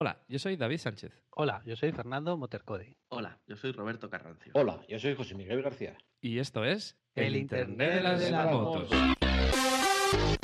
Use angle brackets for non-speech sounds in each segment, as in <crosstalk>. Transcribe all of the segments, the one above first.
Hola, yo soy David Sánchez. Hola, yo soy Fernando Motercode. Hola, yo soy Roberto Carrancio. Hola, yo soy José Miguel García. Y esto es El Internet de las motos. Qué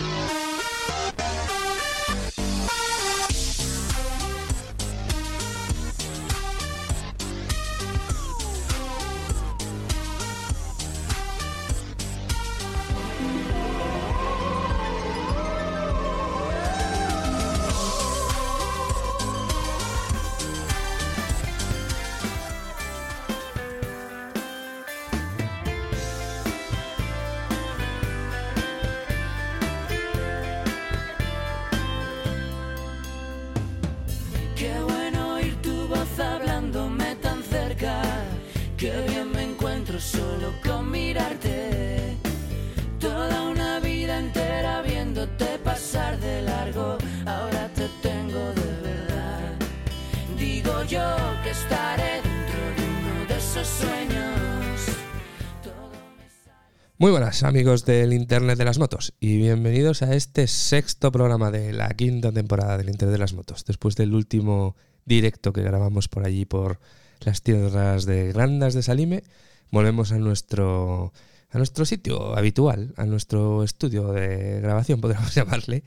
Muy buenas amigos del Internet de las Motos y bienvenidos a este sexto programa de la quinta temporada del Internet de las Motos, después del último directo que grabamos por allí por las tierras de Grandas de Salime, volvemos a nuestro a nuestro sitio habitual, a nuestro estudio de grabación, <laughs> podríamos llamarle.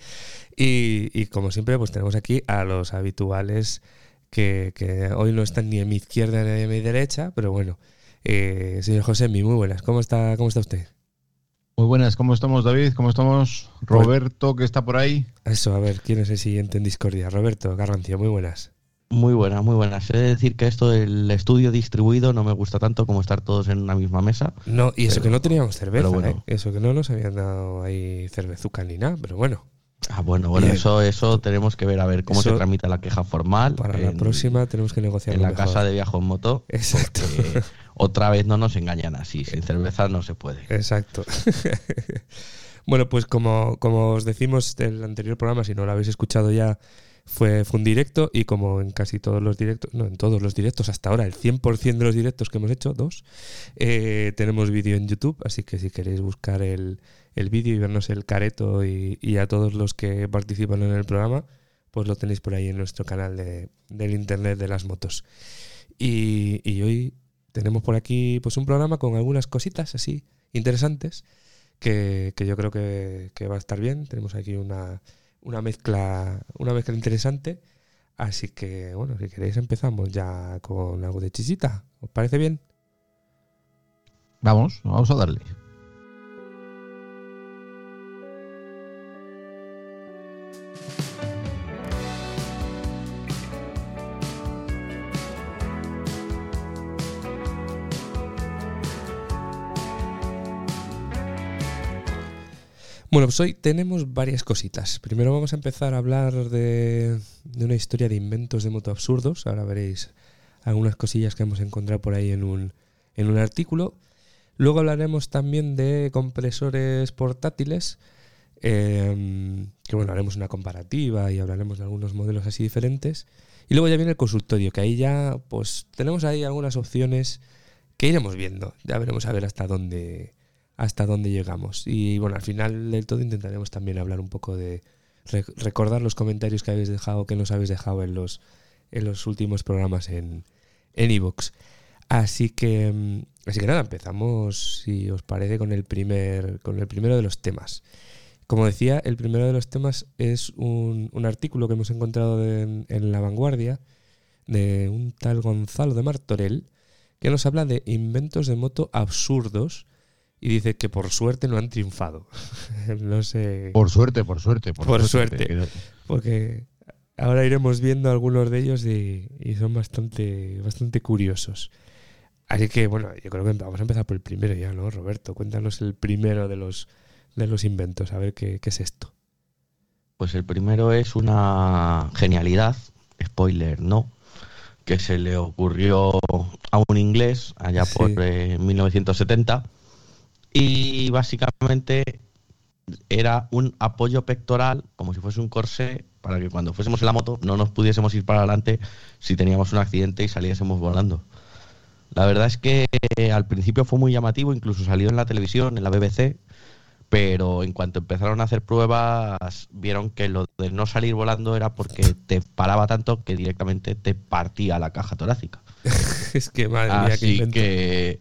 Y, como siempre, pues tenemos aquí a los habituales que, hoy no están ni en mi izquierda ni en mi derecha, pero bueno. Eh, señor José, muy buenas. ¿Cómo está, cómo está usted? Muy buenas, ¿cómo estamos David? ¿Cómo estamos Roberto, que está por ahí? Eso, a ver, ¿quién es el siguiente en discordia? Roberto Garrancio, muy buenas. Muy buenas, muy buenas. He de decir que esto del estudio distribuido no me gusta tanto como estar todos en una misma mesa. No, y eso Pero- que no teníamos cerveza, bueno. ¿eh? Eso que no nos habían dado ahí cervezuca ni nada, pero bueno, Ah, bueno, bueno, Bien. eso, eso tenemos que ver a ver cómo Eso- se tramita la queja formal. para la próxima tenemos que negociar En la casa de viaje en moto. Exacto. porque <laughs> otra vez no nos engañan así. Sin cerveza no se puede. Exacto. <laughs> bueno, pues como, como os decimos del anterior programa, si no lo habéis escuchado ya, fue, fue un directo y como en casi todos los directos, no, en todos los directos hasta ahora, el 100% de los directos que hemos hecho, dos, eh, tenemos vídeo en YouTube, así que si queréis buscar el, el vídeo y vernos el careto y, y a todos los que participan en el programa, pues lo tenéis por ahí en nuestro canal de, del Internet de las Motos. Y, y hoy tenemos por aquí pues un programa con algunas cositas así interesantes que, yo creo que, que va a estar bien. Tenemos aquí una, una mezcla una mezcla interesante. Así que, bueno, si queréis empezamos ya con algo de chisita. ¿Os parece bien? Vamos, vamos a darle. Bueno, pues hoy tenemos varias cositas. Primero vamos a empezar a hablar de, de una historia de inventos de moto absurdos. Ahora veréis algunas cosillas que hemos encontrado por ahí en un, en un artículo. Luego hablaremos también de compresores portátiles. eh, que bueno, haremos una comparativa y hablaremos de algunos modelos así diferentes. Y luego ya viene el consultorio, que ahí ya pues tenemos ahí algunas opciones que iremos viendo. Ya veremos a ver hasta dónde, hasta dónde llegamos. Y bueno, al final del todo intentaremos también hablar un poco de re- recordar los comentarios que habéis dejado, que nos habéis dejado en los, en los últimos programas en en iVoox. Así que mm, así que nada, empezamos si os parece con el primer con el primero de los temas. Como decía, el primero de los temas es un, un artículo que hemos encontrado en, en La Vanguardia de un tal Gonzalo de Martorell que nos habla de inventos de moto absurdos y dice que por suerte no han triunfado. <laughs> no sé. Por suerte, por suerte, por, Por suerte. porque ahora iremos viendo algunos de ellos y, y son bastante, bastante curiosos. Así que bueno, yo creo que vamos a empezar por el primero ya, ¿no, Roberto? Cuéntanos el primero de los, de los inventos, a ver qué, qué es esto. Pues el primero es una genialidad, spoiler no, que se le ocurrió a un inglés allá por Sí. eh, 1970 y básicamente era un apoyo pectoral como si fuese un corsé para que cuando fuésemos en la moto no nos pudiésemos ir para adelante si teníamos un accidente y saliésemos volando. La verdad es que eh, al principio fue muy llamativo, incluso salió en la televisión, en la BBC, pero en cuanto empezaron a hacer pruebas, vieron que lo de no salir volando era porque te paraba tanto que directamente te partía la caja torácica. <laughs> es que madre mía, Así que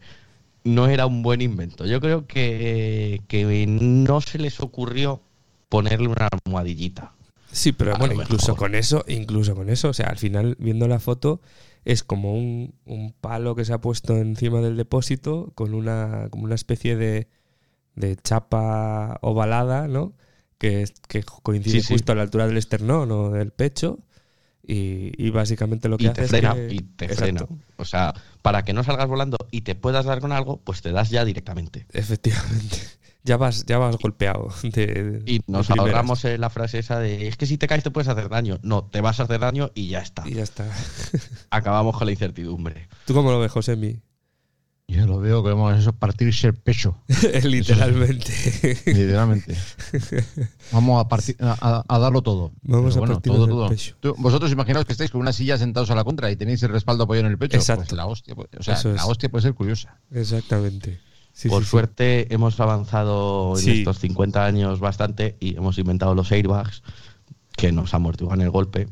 no era un buen invento. Yo creo que, que no se les ocurrió ponerle una almohadillita. Sí, pero bueno, incluso mejor. con eso, incluso con eso, o sea, al final, viendo la foto, es como un, un palo que se ha puesto encima del depósito con una, como una especie de, de chapa ovalada, ¿no? Que, coincide Sí, sí. justo a la altura del esternón o del pecho. Y, y básicamente lo que Y hace te es frena, que- y te Exacto. frena. O sea, para que no salgas volando y te puedas dar con algo, pues te das ya directamente. Efectivamente. Ya vas, ya vas golpeado. De, Y nos de ahorramos eh, la frase esa de es que si te caes te puedes hacer daño. No, te vas a hacer daño y ya está. Y ya está. Acabamos con la incertidumbre. ¿Tú cómo lo ves, Josemi? Yo lo veo que vamos eso es partirse el pecho, <laughs> Literalmente. literalmente. <laughs> Vamos a, partir, a, darlo todo. Vamos Pero a bueno, partirnos todo, el todo. pecho. Tú- vosotros imaginaos que estáis con una silla sentados a la contra y tenéis el respaldo apoyado en el pecho. Exacto. Pues la hostia, pues- o sea, Eso es. la hostia puede ser curiosa. Exactamente. Sí, Por sí, sí. suerte hemos avanzado en Sí. estos 50 años bastante y hemos inventado los airbags que nos amortiguan el golpe.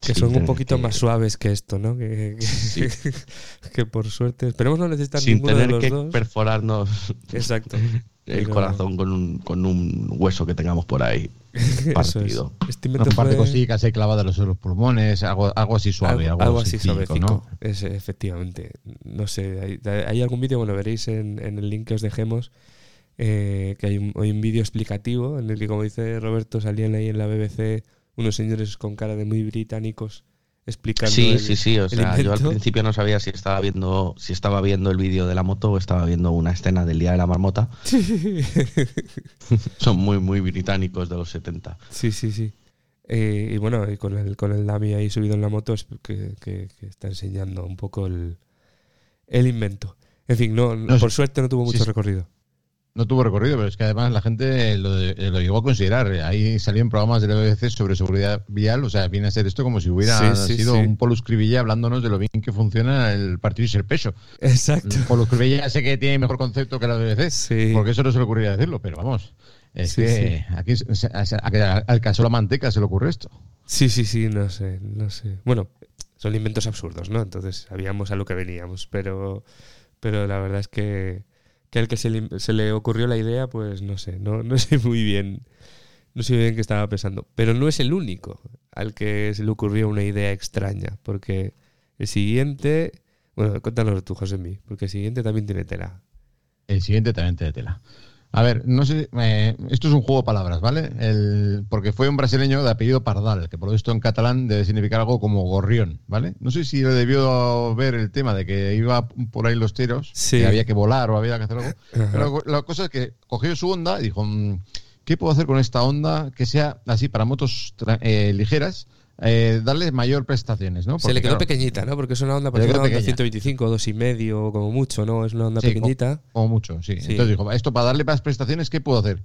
Que son un poquito que- más suaves que esto, ¿no? Que, que- Sí. <laughs> que por suerte. Esperemos no necesitar Sin ninguno de tener los que dos. perforarnos Exacto. <laughs> el Pero- corazón con un, con un hueso que tengamos por ahí <laughs> Eso es. partido. Este parte fue cositas ahí clavadas en los pulmones, algo, algo así suave, algo, algo, algo así suavecico. ¿no? Es, efectivamente. No sé, hay, hay algún vídeo, bueno, veréis en, en el link que os dejemos, eh, que hay un, hay un vídeo explicativo en el que, como dice Roberto, salían ahí en la BBC unos señores con cara de muy británicos explicando. Sí, el- sí, sí. O sea, yo al principio no sabía si estaba viendo, si estaba viendo el vídeo de la moto o estaba viendo una escena del Día de la Marmota. <laughs> Son muy, muy británicos de los 70. Sí, sí, sí. Eh, y bueno, y con el, con el Dami ahí subido en la moto es que, que- que está enseñando un poco el, el invento. En fin, no, No, por sí. suerte no tuvo Sí, mucho sí. recorrido. No tuvo recorrido, pero es que además la gente lo, lo llegó a considerar. Ahí salían programas de la BBC sobre seguridad vial, o sea, viene a ser esto como si hubiera Sí, sí, sido sí. un Polo Scribilla hablándonos de lo bien que funciona el partirse el pecho. Exacto. El Polo Scribilla sé que tiene mejor concepto que la BBC, porque eso no se le ocurría decirlo, pero vamos. Es Sí, que aquí al caso la manteca se le ocurre esto. Sí, sí, sí, no sé, no sé. Bueno, son inventos absurdos, ¿no? Entonces sabíamos a lo que veníamos, pero, pero la verdad es que, que al que se le, ocurrió la idea, pues no sé, no, no <laughs> sé muy bien, no sé bien qué estaba pensando. Pero no es el único al que se le ocurrió una idea extraña, porque el siguiente, bueno, cuéntanos tú, José porque el siguiente también tiene tela. El siguiente también te de tela. A ver, no sé, eh, esto es un juego de palabras, ¿vale? El, porque fue un brasileño de apellido Pardal, que por lo visto en catalán debe significar algo como gorrión, ¿vale? No sé si le debió ver el tema de que iba por ahí los tiros, Sí. que había que volar o había que hacer algo. Ajá. Pero la cosa es que cogió su onda y dijo, mm, ¿qué puedo hacer con esta onda que sea así para motos eh, ligeras? Eh, darle mayor prestaciones, ¿no? se Porque, le quedó claro, pequeñita, ¿no? Porque es una onda, parece quedó una onda pequeña. 125, dos y medio, como mucho, ¿no? Es una onda Sí, pequeñita. Como mucho, sí. Sí. Entonces dijo, esto para darle más prestaciones, ¿qué puedo hacer?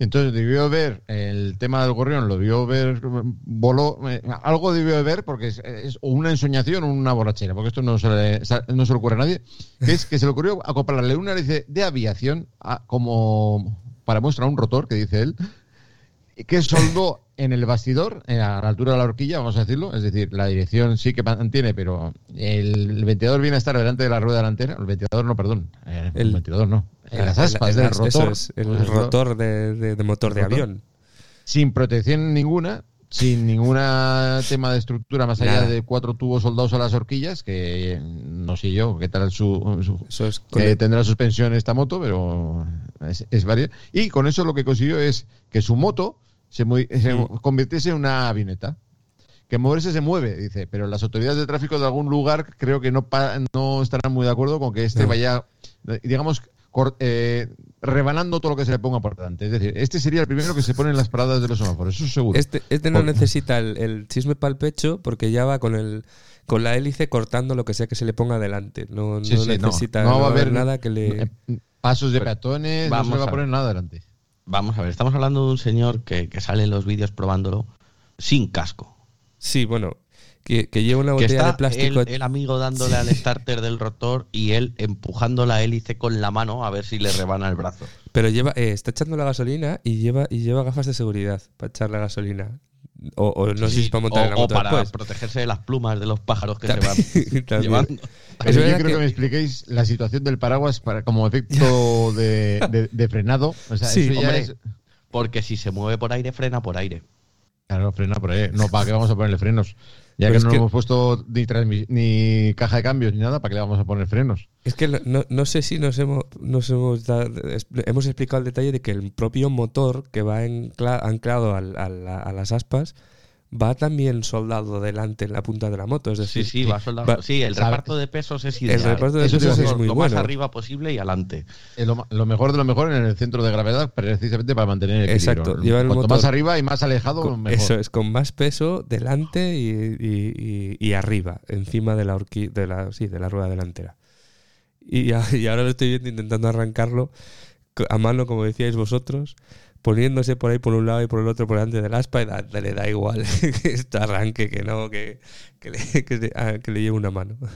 Entonces debió ver el tema del gorrión, lo debió ver, voló, eh, algo debió ver porque es, una ensoñación o una borrachera, porque esto no se, le, no se le ocurre a nadie, que es que se le ocurrió acoplarle una hélice de aviación a- como para mostrar un rotor, que dice él, que soldó en el bastidor, eh, a la altura de la horquilla, vamos a decirlo, es decir, la dirección sí que mantiene, pero el, ventilador viene a estar delante de la rueda delantera, el ventilador no, perdón, eh, el, El- ventilador no, en las Ah, aspas el- del el- rotor, es, el rotor de, de- de motor de rotor. avión. sin protección ninguna, sin ninguna tema de estructura más allá Nada. de cuatro tubos soldados a las horquillas, que no sé yo qué tal su, su- Eso es que tendrá suspensión esta moto, pero es, es varia. Y con eso lo que consiguió es que su moto se, mu- se Sí. convirtiese en una avioneta. Que moverse se mueve, dice, pero las autoridades de tráfico de algún lugar creo que no, no estarán muy de acuerdo con que este No. vaya, digamos, cor- eh, rebanando todo lo que se le ponga por delante. Es decir, este sería el primero que se pone en las paradas de los semáforos, eso seguro. Este, este no Por- necesita el, el chisme para el pecho porque ya va con el con la hélice cortando lo que sea que se le ponga delante. No, Sí, no sí, necesita No va a haber nada que le. Pasos de peatones, no se le va a a poner nada delante. Vamos a ver, estamos hablando de un señor que, que sale en los vídeos probándolo sin casco. Sí, bueno. que, que lleva una Que botella está de plástico. el, el amigo dándole al starter del rotor y él empujando la hélice con la mano a ver si le rebana el brazo. Pero lleva, eh, está echando la gasolina y lleva, y lleva gafas de seguridad para echar la gasolina. O, o no sé si Sí, para montar o, en la o moto para después. protegerse de las plumas de los pájaros que También- se van <laughs> también. llevando. Pero Es yo creo que... que- me expliquéis la situación del paraguas para, como efecto de, de- de frenado. O sea, Sí, eso ya hombre. es- Porque si se mueve por aire, frena por aire. Claro, frena por ahí. No, ¿para qué vamos a ponerle frenos? Ya Pero que no que- hemos puesto ni, ni caja de cambios ni nada, ¿para qué le vamos a poner frenos? Es que no- no, sé si nos hemos, nos hemos, da- es- hemos explicado el detalle de que el propio motor que va anclado al- a las aspas va también soldado delante en la punta de la moto. Es Sí, decir, sí, va soldado. va- Sí, el ¿sabes? reparto de pesos es El ideal. reparto de Eso pesos es decir, muy lo bueno. más arriba posible y adelante. Eh, lo, mejor de lo mejor en el centro de gravedad, precisamente para mantener el equilibrio. Exacto, lleva el Cuanto motor- más arriba y más alejado, Con- mejor. Eso es, con más peso delante y, y- y- y arriba, encima de la, horqui- de la, sí, de la rueda delantera. Y, y ahora lo estoy viendo intentando arrancarlo a mano, como decíais vosotros, poniéndose por ahí por un lado y por el otro por delante del aspa y da- le da igual <laughs> que esto arranque, que no, que, que, le, que, le- ah, que le lleve una mano. <laughs>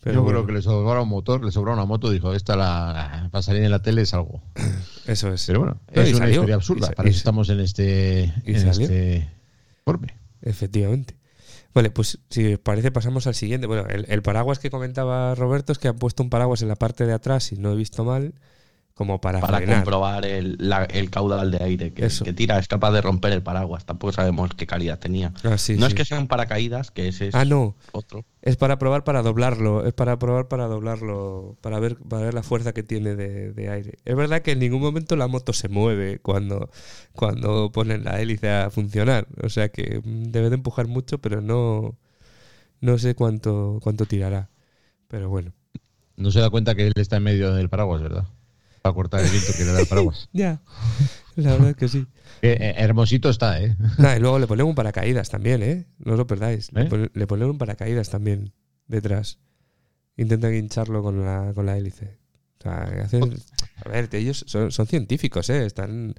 Pero Yo bueno, creo que le sobraba un motor, le sobraba una moto, dijo, esta la, para salir en la tele es algo. <clears throat> eso es. Pero bueno, No, es una salió, historia absurda, para y eso estamos en este, en este informe. Efectivamente. Vale, pues si os parece pasamos al siguiente. Bueno, el, el paraguas que comentaba Roberto es que han puesto un paraguas en la parte de atrás, si no he visto mal, como para, Para frenar. comprobar el, la- el caudal de aire que, que tira. Es capaz de romper el paraguas. Tampoco sabemos qué calidad tenía. Ah, sí, no sí. es que sean paracaídas, que ese es Ah, no. otro. Es para probar para doblarlo. Es para probar para doblarlo. Para ver, para ver la fuerza que tiene de, de aire. Es verdad que en ningún momento la moto se mueve cuando, cuando ponen la hélice a funcionar. O sea que mm, debe de empujar mucho, pero no, no sé cuánto, cuánto tirará. Pero bueno. No se da cuenta que él está en medio del paraguas, ¿verdad? Para cortar el viento que le da el paraguas. <laughs> Ya. La verdad es que sí. Eh, eh, hermosito está, ¿eh? Nah, y luego le ponen un paracaídas también, ¿eh? No os lo perdáis. Le, ¿Eh? ponen, le ponen un paracaídas también detrás. Intentan hincharlo con la, con la hélice. O sea, hacen- a ver, ellos son, son científicos, ¿eh? Están,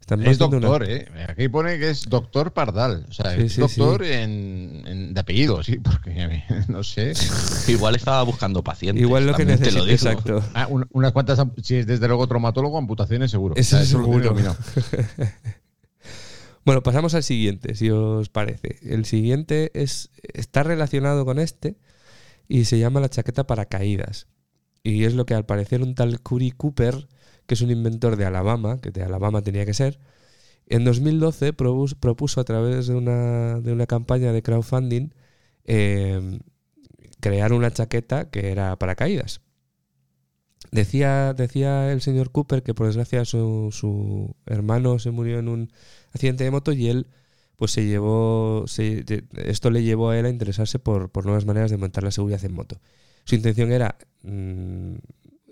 están Es una- doctor, ¿eh? Aquí pone que es doctor Pardal. O sea, Sí, es sí, doctor En, en- de apellido, sí, <laughs> porque no sé. <laughs> Igual estaba buscando pacientes. Igual lo que también te lo necesita. digo. Exacto. Ah, un- unas cuantas, si es desde luego traumatólogo, amputaciones seguro. Eso tiene seguro. dominado. <laughs> Bueno, pasamos al siguiente, si os parece. El siguiente es está relacionado con este y se llama la chaqueta paracaídas. Y es lo que al parecer un tal Curry Cooper, que es un inventor de Alabama, que de Alabama tenía que ser, en 2012 probus- propuso a través de una, de una campaña de crowdfunding eh, crear una chaqueta que era paracaídas. Decía, decía el señor Cooper que por desgracia su, su hermano se murió en un accidente de moto y él pues se llevó se- esto le llevó a él a interesarse por, por nuevas maneras de montar la seguridad en moto. Su intención era mm,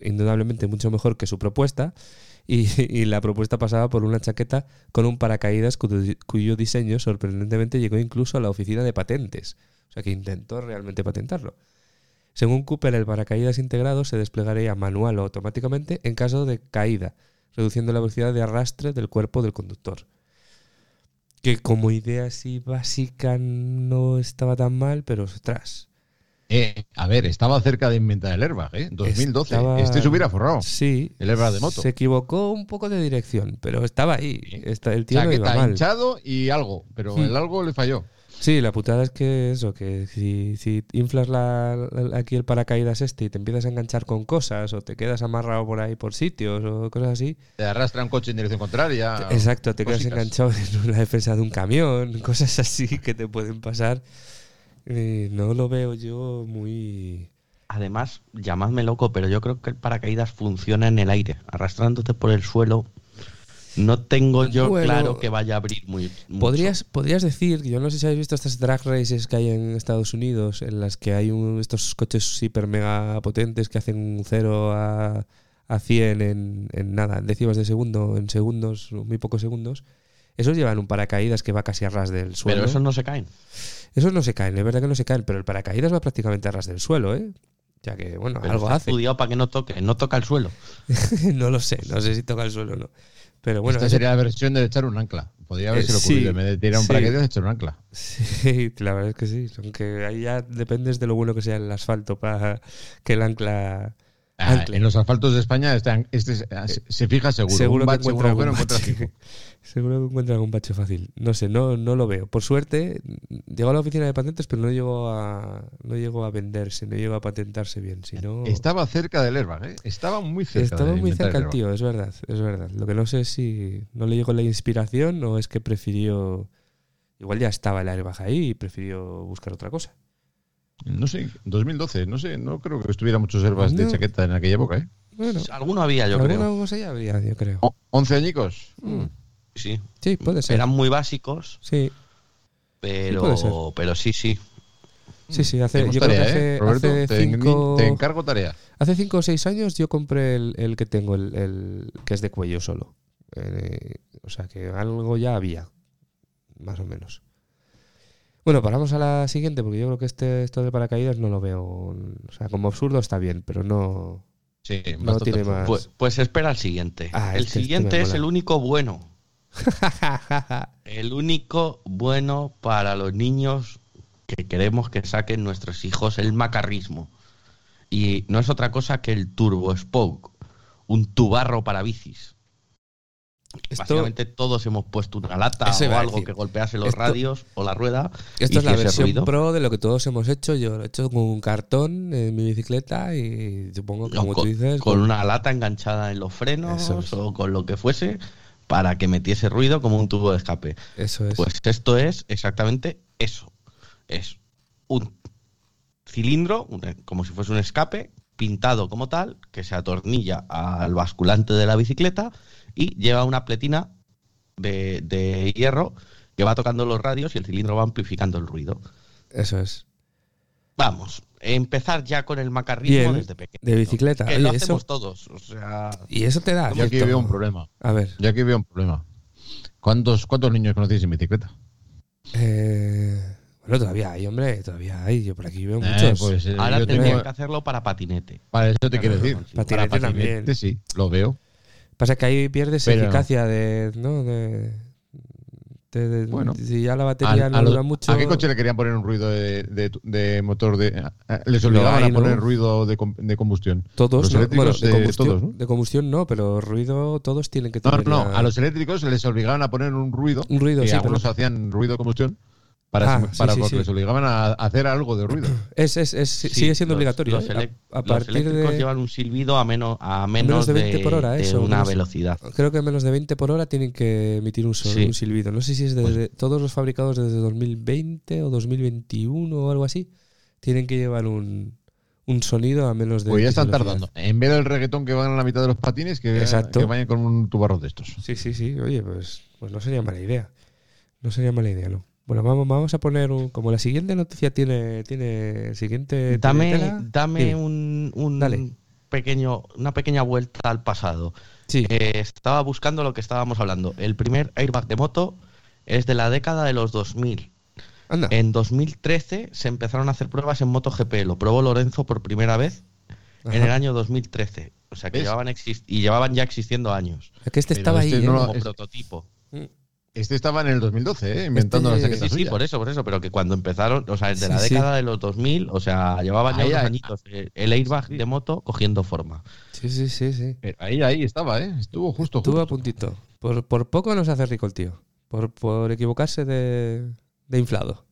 indudablemente mucho mejor que su propuesta <laughs> y, la propuesta pasaba por una chaqueta con un paracaídas cuyo, cuyo diseño sorprendentemente llegó incluso a la oficina de patentes. O sea que intentó realmente patentarlo. Según Cooper, el paracaídas integrado se desplegaría manual o automáticamente en caso de caída, reduciendo la velocidad de arrastre del cuerpo del conductor. Que como idea así básica no estaba tan mal, pero ostras. Eh, a ver, estaba cerca de inventar el airbag, ¿eh? 2012. Estaba- Este se hubiera forrado. Sí. El airbag de moto. Se equivocó un poco de dirección, pero estaba ahí. Está- el tío no iba Chaqueta mal. hinchado y algo, pero Hmm. el algo le falló. Sí, la putada es que eso, que si, si inflas la, la- aquí el paracaídas este y te empiezas a enganchar con cosas o te quedas amarrado por ahí por sitios o cosas así, Te arrastra un coche en dirección contraria. exacto, te quedas enganchado en la defensa de un camión, <laughs> cosas así que te pueden pasar. Y no lo veo yo muy... Además, llamadme loco, pero yo creo que el paracaídas funciona en el aire. Arrastrándote por el suelo, no tengo yo Bueno, claro que vaya a abrir muy. mucho. Podrías, podrías decir, yo no sé si habéis visto estas drag races que hay en Estados Unidos, en las que hay un- estos coches hiper mega potentes que hacen un 0 a, a 100 en, en nada, en décimas de segundo, en segundos, muy pocos segundos. Esos llevan un paracaídas que va casi a ras del suelo. Pero esos no se caen. Esos no se caen, es verdad que no se caen, pero el paracaídas va prácticamente a ras del suelo, ¿eh? Ya que, bueno, Pero algo está hace. estudiado para que no toque. No toca el suelo. <laughs> no lo sé, no sé si toca el suelo o no. Pero bueno, Esta eso- sería la versión de echar un ancla. Podría haberse Eh, ocurrido. sí, en vez de tirar un sí. paracaídas, echar un ancla. Sí, <laughs> la verdad es que sí. Aunque ahí ya dependes de lo bueno que sea el asfalto para que el ancla. Ah, en los asfaltos de España este, este se, fija seguro. Seguro que encuentra algún bache. <laughs> Seguro que encuentra algún bache fácil. No sé, no, no lo veo. Por suerte, llegó a la oficina de patentes, pero no llegó a, no llegó a venderse, no llegó a patentarse bien. Si no, Estaba cerca del airbag, ¿eh? Estaba muy cerca. estaba muy cerca el tío, es verdad, es verdad. Lo que no sé es si no le llegó la inspiración o es que prefirió. Igual ya estaba el airbag ahí y prefirió buscar otra cosa. No sé, 2012, no sé, no creo que estuviera muchos airbags de chaqueta en aquella época, ¿eh? Bueno, Alguno había, yo creo. cosa ya habría, yo creo. O- 11 añicos. Mm. Sí. Sí, puede ser. Eran muy básicos, Sí, pero, ser. pero sí, sí. sí, sí. Hace, yo creo que hace, ¿eh? Roberto, hace te, cinco, te encargo tarea. hace cinco o seis años yo compré el, el que tengo, el, el que es de cuello solo. Eh, o sea que algo ya había, más o menos. Bueno, paramos a la siguiente porque yo creo que este esto de paracaídas no lo veo. O sea, como absurdo está bien, pero no. Sí, No tiene más. Pues, pues espera el siguiente. Ah, el este- siguiente es mola. el único bueno. <laughs> El único bueno para los niños que queremos que saquen nuestros hijos el macarrismo. Y no es otra cosa que el Turbo Spoke, un tubarro para bicis. Esto- Básicamente todos hemos puesto una lata o algo que golpease los Esto- radios o la rueda. Esto es la versión ruido. pro de lo que todos hemos hecho. Yo lo he hecho con un cartón en mi bicicleta y supongo que, como con, tú dices, con con- una lata enganchada en los frenos es. o con lo que fuese para que metiese ruido como un tubo de escape. eso es. Pues esto es exactamente eso. Es un cilindro, como si fuese un escape, pintado como tal, que se atornilla al basculante de la bicicleta y lleva una pletina de, de hierro que va tocando los radios y el cilindro va amplificando el ruido. Eso es. Vamos, empezar ya con el macarrismo desde pequeño. de bicicleta. Que Oye, lo eso- hacemos todos. O sea, Y eso te da. Yo aquí veo un problema. A ver. Yo aquí veo un problema. ¿Cuántos, cuántos niños conocéis en bicicleta? eh, bueno, todavía hay, hombre. Todavía hay. Yo por aquí veo Eh, muchos. pues, eh, ahora tendrían tengo- que hacerlo para patinete. Para eso te quiero decir. Patinete Para también. patinete sí, lo veo. Pasa que ahí pierdes Pero- eficacia de. ¿No? De. de- de- Bueno. si ya la batería Al- no a, dura mucho. ¿A qué coche le querían poner un ruido de, de- de motor de... a- Les obligaban a poner ¿no? ruido de, com- de combustión. Todos, los ¿no? eléctricos, Bueno, de combustión, todos, ¿no? de combustión no, pero ruido todos tienen que No, tener. no, no, a los eléctricos les obligaban a poner un ruido. Un ruido, que sí, algunos pero- hacían ruido de combustión para, Ah, para sí, porque sí. les obligaban a hacer algo de ruido. <clears throat> Es, es, es- sigue siendo los- obligatorio. Los, ¿eh? A- elec- a, los partir eléctricos de. llevan un silbido a menos, a menos, de 20 por hora, de eso, una menos- velocidad. Creo que menos de 20 por hora tienen que emitir un, un silbido. No sé si es desde todos los fabricados desde 2020 o 2021 o algo así. Tienen que llevar un, un sonido a menos de. Pues ya están tardando. En vez del reggaetón que van a la mitad de los patines, que, Exacto. que vayan con un tubarro de estos. Sí, sí, sí. Oye, pues, pues no sería mala idea. No sería mala idea, ¿no? Bueno, vamos, vamos a poner un, como la siguiente noticia tiene tiene el siguiente Dame, tela. dame un, un Dale. pequeño, una pequeña vuelta al pasado. Sí. Eh, estaba buscando lo que estábamos hablando. El primer airbag de moto es de la década de los 2000. Anda. En 2013 se empezaron a hacer pruebas en MotoGP. Lo probó Lorenzo por primera vez en el año 2013. O sea que ¿Ves? llevaban exist- y llevaban ya existiendo años. Es que este Pero estaba este ahí, no ¿eh? Como es- prototipo. Este estaba en el 2012, ¿eh? inventando Este- la Sí, chaqueta sí, suya. por eso, por eso, pero que cuando empezaron, o sea, de la Sí, sí. década de los 2000, o sea, llevaban ya unos ahí. añitos eh, el airbag de moto cogiendo forma. Sí, sí, sí, sí. Pero ahí, ahí estaba, ¿eh? Estuvo justo, Estuvo a puntito. Por, por poco no se hace rico el tío. Por, por equivocarse de, de inflado.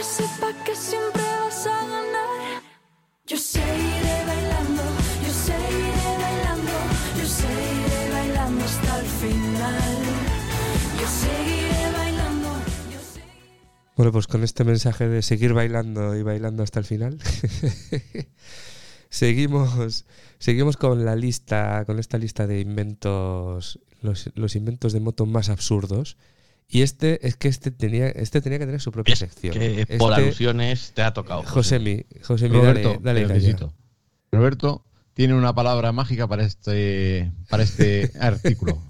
Aunque sepa que siempre vas a ganar, seguiré bailando, yo seguiré bailando, yo seguiré bailando hasta el final. Yo seguiré bailando, yo seguiré... Bueno, pues con este mensaje de seguir bailando y bailando hasta el final, <laughs> seguimos, seguimos con la lista, con esta lista de inventos, los, los inventos de moto más absurdos. Y este, es que este tenía, este tenía que tener su propia Es sección. que Este- por alusiones te ha tocado. José. Josemi, Josemi, dale, Roberto, dale felicito. Roberto tiene una palabra mágica para este, para este <laughs> artículo.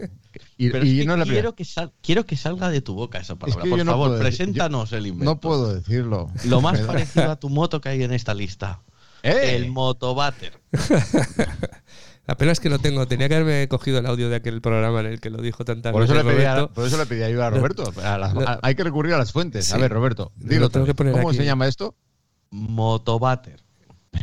Y, Pero y es que no es la primera. quiero, que sal- quiero que salga de tu boca esa palabra. que Por no favor, puedo decir- preséntanos el invento. No puedo decirlo. Lo más <laughs> parecido a tu moto que hay en esta lista. ¡Eh! El motobater. <laughs> La pena es que no tengo, tenía que haberme cogido el audio de aquel programa en el que lo dijo tantas Por eso, le veces pedí a, Roberto. por eso le pedí ayuda a Roberto. A a- hay que recurrir a las fuentes. A ver, Roberto, Lo dilo. ¿Cómo aquí. se llama esto? Motobater.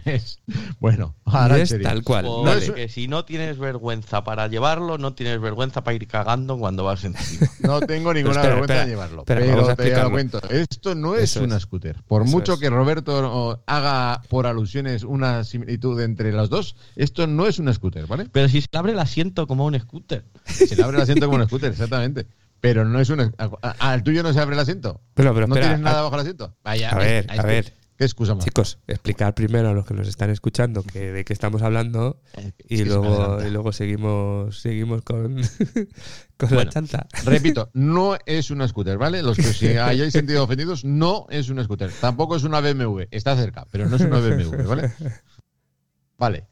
Es- <laughs> bueno, ahora en es serio. tal cual. Dale. si no tienes vergüenza para llevarlo, no tienes vergüenza para ir cagando cuando vas encima. <laughs> No tengo ninguna espera, vergüenza de llevarlo. espera, pero te cuento. Esto no es Eso una es. scooter. Por Eso mucho es. que Roberto o, haga por alusiones una similitud entre los dos, esto no es una scooter, ¿vale? Pero si se abre el asiento como un scooter. Se le abre el asiento como un scooter, exactamente. Pero no es a- ¿Al tuyo no se abre el asiento? Pero, pero ¿No espera, tienes nada a- bajo el asiento? Vaya. A ver, ahí a está. ver. ¿Qué excusa más? Chicos, explicar primero a los que nos están escuchando que de qué estamos hablando Eh, y luego adelanta. y luego seguimos seguimos con, <laughs> con la chanta. Repito, no es una scooter, ¿vale? Los que si <laughs> hayáis sentido ofendidos, no es una scooter. Tampoco es una BMW. Está cerca, pero no es una BMW, ¿vale? <laughs> Vale.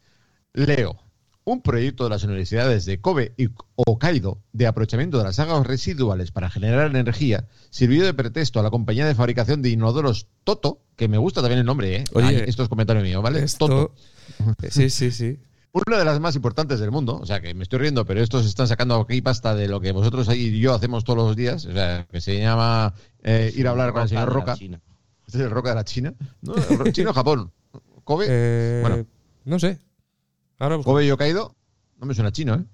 Leo. Un proyecto de las universidades de Kobe y Hokkaido de aprovechamiento de las aguas residuales para generar energía sirvió de pretexto a la compañía de fabricación de inodoros Toto, que me gusta también el nombre, ¿eh? Oye, Ay, esto es comentario mío, ¿vale? Esto, Toto. <laughs> sí, sí, sí. Una de las más importantes del mundo, o sea que me estoy riendo, pero estos están sacando aquí pasta de lo que vosotros y yo hacemos todos los días, o sea, que se llama eh, ir a hablar con el señor Roca. China. Este es el Roca de la China. ¿No? <laughs> ¿China o Japón? ¿Kobe? Eh, Bueno. No sé. Ahora. ¿Kobe y Hokkaido? No me suena chino, ¿eh?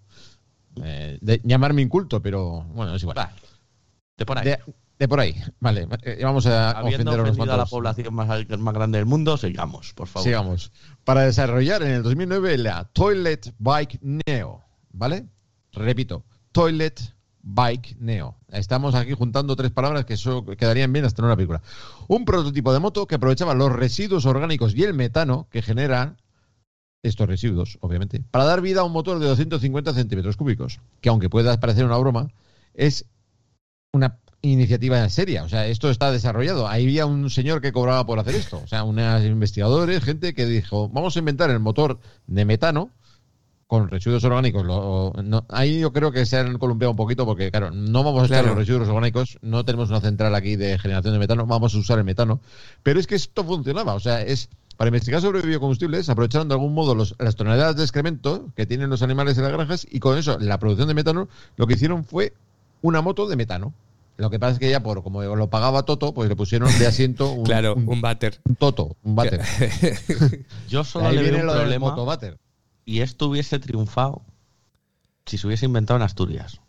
Eh, de llamarme inculto, pero bueno, es igual. Va, De por ahí. De, de por ahí. Vale, eh, vamos a Habiendo ofender a unos a la población más, más grande del mundo, sigamos, por favor. Sigamos. Para desarrollar en el 2009 la Toilet Bike Neo, ¿vale? Repito, Toilet Bike Neo. Estamos aquí juntando tres palabras que eso quedarían bien hasta en una película. Un prototipo de moto que aprovechaba los residuos orgánicos y el metano que generan estos residuos, obviamente, para dar vida a un motor de 250 centímetros cúbicos, que aunque pueda parecer una broma, es una iniciativa seria. O sea, esto está desarrollado. Ahí había un señor que cobraba por hacer esto. O sea, unos investigadores, gente que dijo, vamos a inventar el motor de metano con residuos orgánicos. Lo- no- ahí yo creo que se han columpiado un poquito porque, claro, no vamos a echar Claro. los residuos orgánicos, no tenemos una central aquí de generación de metano, vamos a usar el metano. Pero es que esto funcionaba. O sea, es... Para investigar sobre biocombustibles, aprovecharon de algún modo los- las toneladas de excremento que tienen los animales en las granjas y con eso, la producción de metano, lo que hicieron fue una moto de metano. Lo que pasa es que ya por como lo pagaba Toto, pues le pusieron de asiento <laughs> un, Claro, un, un váter. un Toto, un váter. <laughs> Yo solo Ahí le viene veo un lo del problema motováter. y esto hubiese triunfado si se hubiese inventado en Asturias.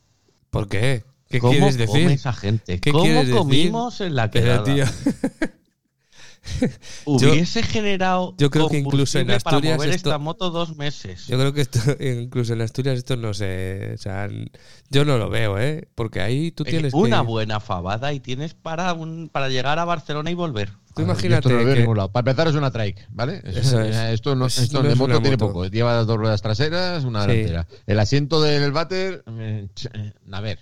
¿Por qué? ¿Qué ¿Cómo quieres come decir? esa gente? ¿Qué ¿Cómo quieres decir? comimos en la Pero, quedada? tío, <laughs> <laughs> Hubiese generado yo creo que incluso en Asturias para mover esto- esta moto dos meses. yo creo que esto, <laughs> incluso en Asturias esto no sé, o sea, yo no lo veo, ¿eh? Porque ahí tú Eh, tienes una que... buena fabada y tienes para un, para llegar a Barcelona y volver. Tú Yo imagínate esto no lo veo en que- ningún lado. Para empezar es una trike, ¿vale? Eso es. Esto, no, Es- esto no de es moto tiene moto. poco. Lleva dos ruedas traseras, una Sí. delantera. El asiento del váter, eh, eh, a ver,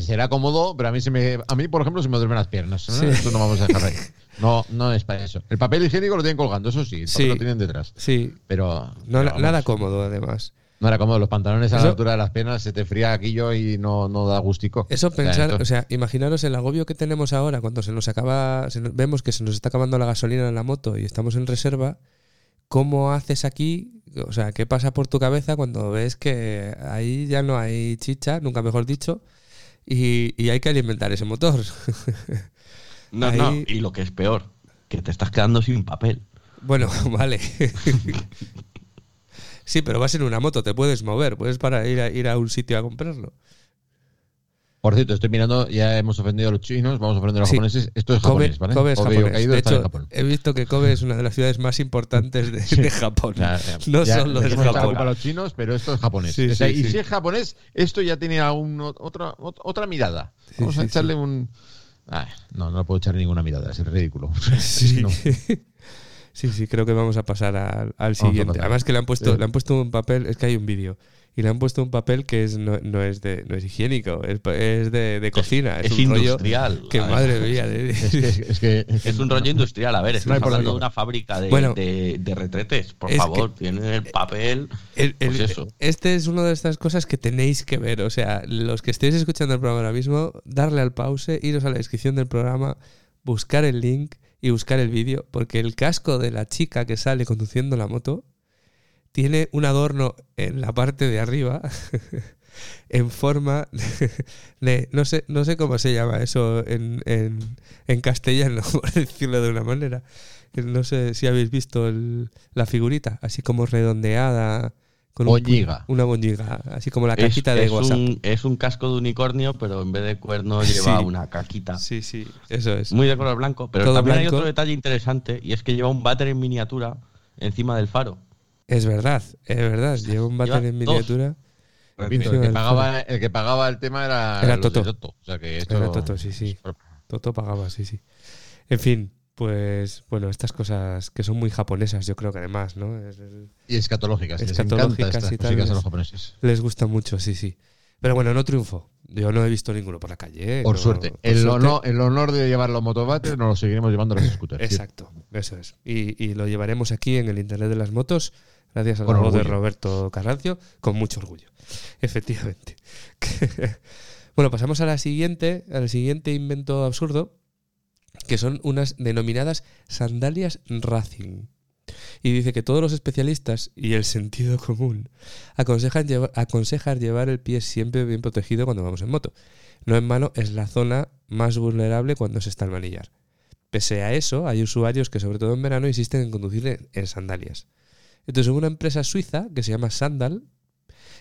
será cómodo, pero a mí se me, a mí por ejemplo se me duermen las piernas. ¿no? Sí. Esto no vamos a dejar ahí. <laughs> No, no es para eso. El papel higiénico lo tienen colgando, eso sí, Sí. lo tienen detrás. Sí, Pero no, pero nada cómodo además. No era cómodo, los pantalones a Eso- la altura de las piernas se te fría aquello y no, no da gustico. Eso O sea, pensar, o sea, imaginaros el agobio que tenemos ahora cuando se nos acaba, se nos- vemos que se nos está acabando la gasolina en la moto y estamos en reserva. ¿Cómo haces aquí? O sea, ¿qué pasa por tu cabeza cuando ves que ahí ya no hay chicha, nunca mejor dicho, y, y hay que alimentar ese motor? <laughs> No, Ahí- no, y lo que es peor, que te estás quedando sin papel. bueno, <laughs> vale. sí, pero vas en una moto, te puedes mover, puedes para ir a, ir a un sitio a comprarlo. Por cierto, estoy mirando, ya hemos ofendido a los chinos, vamos a ofender a los Sí. japoneses. Esto es Kobe, japonés, ¿vale? Kobe es japonés. De hecho, he visto que Kobe es una de las ciudades más importantes de, <laughs> de Japón. Ya, ya. no Ya, solo la Japón. culpa a los chinos, pero esto es japonés. Sí, O sea, sí, y sí. si es japonés, esto ya tiene aún ot- otra, ot- otra mirada. Sí, Vamos a sí, echarle un. Ah, no, no puedo echarle ninguna mirada, es ridículo. <laughs> Sí. <laughs> No. sí, sí, creo que vamos a pasar al, al siguiente. Además que le han puesto, Sí. le han puesto un papel, es que hay un vídeo, y le han puesto un papel que es no, no es de no es higiénico, es, es de, de cocina, es, Es un rollo industrial. que además. madre mía. <laughs> de- Es que, es que- Es un rollo industrial. A ver, No estamos hablando de una fábrica de, Bueno, de- de retretes. Por favor, tienen el papel. El- el- Pues eso. Este es una de estas cosas que tenéis que ver. O sea, los que estéis escuchando el programa ahora mismo, darle al pause, iros a la descripción del programa, buscar el link y buscar el vídeo, porque el casco de la chica que sale conduciendo la moto tiene un adorno en la parte de arriba <laughs> en forma de, no sé no sé cómo se llama eso en, en, en castellano <laughs> por decirlo de una manera no sé si habéis visto el- la figurita así como redondeada con un una boñiga así como la Es, caquita de es WhatsApp un, es un casco de unicornio, pero en vez de cuerno <laughs> lleva Sí. una caquita. sí sí eso es Muy de color blanco. Pero Todo también hay otro detalle interesante y es que lleva un váter en miniatura encima del faro. Es verdad es verdad lleva un váter en miniatura Repito, Sí, el que, pagaba, el que pagaba el tema era, Era Toto. Toto. O sea que esto- Era Toto, sí, sí. Toto pagaba, sí, sí. En fin, pues bueno, estas cosas que son muy japonesas, yo creo que además, ¿no? Es- Y escatológicas. Les Escatológicas encanta estas y tal, cositas a es- los japoneses. les gusta mucho, sí, sí. Pero bueno, no triunfó. Yo no he visto ninguno por la calle. ¿eh? Por No- suerte. por el, suerte. Honor, el honor de llevar los motobates nos lo seguiremos llevando a los scooters. sí. Exacto, eso es. Y, y lo llevaremos aquí en el Internet de las Motos, gracias a la voz de. Roberto Carrancio, con mucho orgullo. <laughs> Efectivamente. <laughs> bueno, pasamos a la siguiente, al siguiente invento absurdo, que son unas denominadas sandalias Racing. Y dice que todos los especialistas y el sentido común aconsejan, llevar, llevar el pie siempre bien protegido cuando vamos en moto. No en mano es la zona más vulnerable cuando se está al manillar. Pese a eso, hay usuarios que, sobre todo en verano, insisten en conducir en, en sandalias. Entonces, hubo una empresa suiza que se llama Sandal,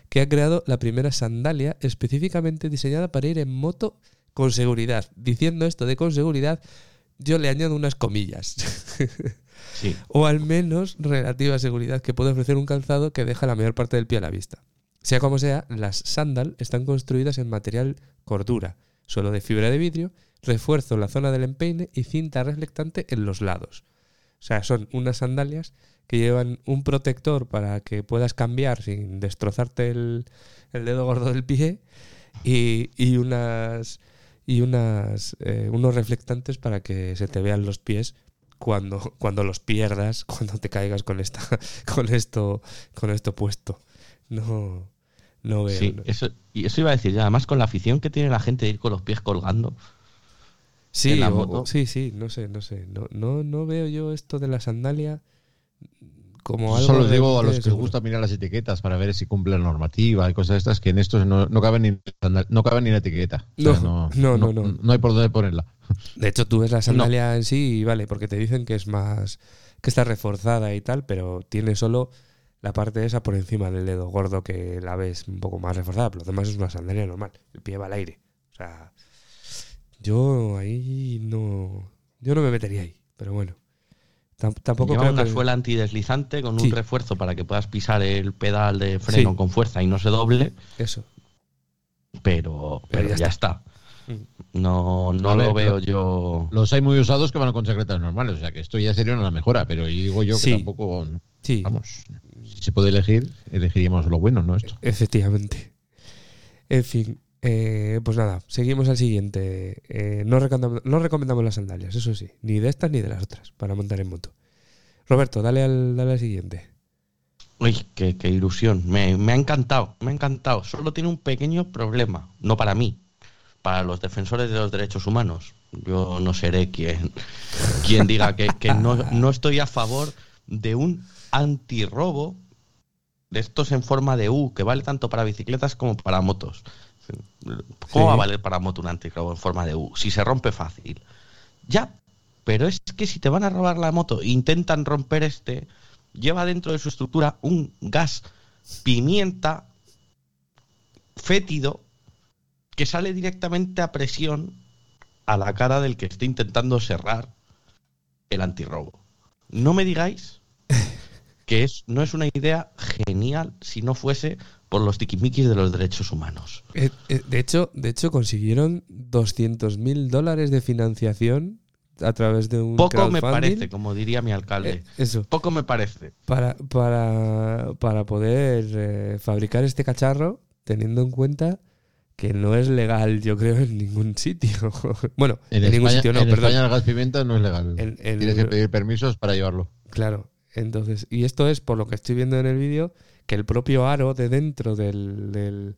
que ha creado la primera sandalia específicamente diseñada para ir en moto con seguridad. Diciendo esto de con seguridad, yo le añado unas comillas. <laughs> O al menos relativa seguridad que puede ofrecer un calzado que deja la mayor parte del pie a la vista. Sea como sea, las sandal están construidas en material cordura, suelo de fibra de vidrio, refuerzo en la zona del empeine y cinta reflectante en los lados. O sea, son unas sandalias que llevan un protector para que puedas cambiar sin destrozarte el, el dedo gordo del pie y, y unas y unas eh, unos reflectantes para que se te vean los pies cuando, cuando los pierdas, <laughs> cuando te caigas con esta, <laughs> con esto, con esto puesto. No, no veo. Sí, eso, y eso iba a decir, ya, además con la afición que tiene la gente de ir con los pies colgando. Sí, en la moto. o- sí, sí, no sé, no sé. No, no, no veo yo esto de la sandalia como algo. Solo digo a los que les gusta mirar las etiquetas para ver si cumple la normativa y cosas de estas, que en estos no, no caben ni no caben ni la etiqueta. O sea, <laughs> No, no, no, no. No hay por dónde ponerla. De hecho, tú ves la sandalia en sí y vale, porque te dicen que es más. que está reforzada y tal, pero tiene solo la parte esa por encima del dedo gordo que la ves un poco más reforzada, pero lo demás es una sandalia normal. El pie va al aire. O sea, yo ahí no. Yo no me metería ahí, pero bueno. Tam- tampoco Lleva creo una que- suela antideslizante con Sí. un refuerzo para que puedas pisar el pedal de freno Sí. con fuerza y no se doble, Eso. pero, Pero pero ya ya, está. Mm. No, no ver, lo veo yo. Los hay muy usados que van con chaquetas normales, o sea que esto ya sería una mejora, pero digo yo que Sí. tampoco. Sí, Vamos, si se puede elegir, elegiríamos lo bueno, ¿no? Esto. efectivamente. En fin, eh, pues nada, seguimos al siguiente. Eh, no, recomendamos, las sandalias, eso sí, ni de estas ni de las otras, para montar en moto. Roberto, dale al, dale al siguiente. Uy, qué, ilusión. Me, me ha encantado, me ha encantado. Solo tiene un pequeño problema, no para mí, para los defensores de los derechos humanos. Yo no seré quien, quien diga que, que no, no estoy a favor de un antirrobo de estos en forma de U, que vale tanto para bicicletas como para motos. ¿Cómo Sí. va a valer para moto un antirrobo en forma de U? Si se rompe fácil. Ya, pero es que si te van a robar la moto e intentan romper este, lleva dentro de su estructura un gas pimienta fétido que sale directamente a presión a la cara del que esté intentando cerrar el antirrobo. No me digáis <laughs> que es, no es una idea genial si no fuese por los tiquimiquis de los derechos humanos. Eh, eh, de, hecho, de hecho, consiguieron 200 mil dólares de financiación a través de un Poco me parece, como diría mi alcalde. Eh, eso. Poco me parece. Para, para, para poder eh, fabricar este cacharro, teniendo en cuenta que no es legal, yo creo, en ningún sitio. <laughs> bueno, en, En, ningún España, sitio no, en perdón. España el gas pimienta no es legal. En- en- Tienes que pedir permisos para llevarlo. Claro. Entonces, y esto es por lo que estoy viendo en el vídeo, que el propio aro de dentro del, del,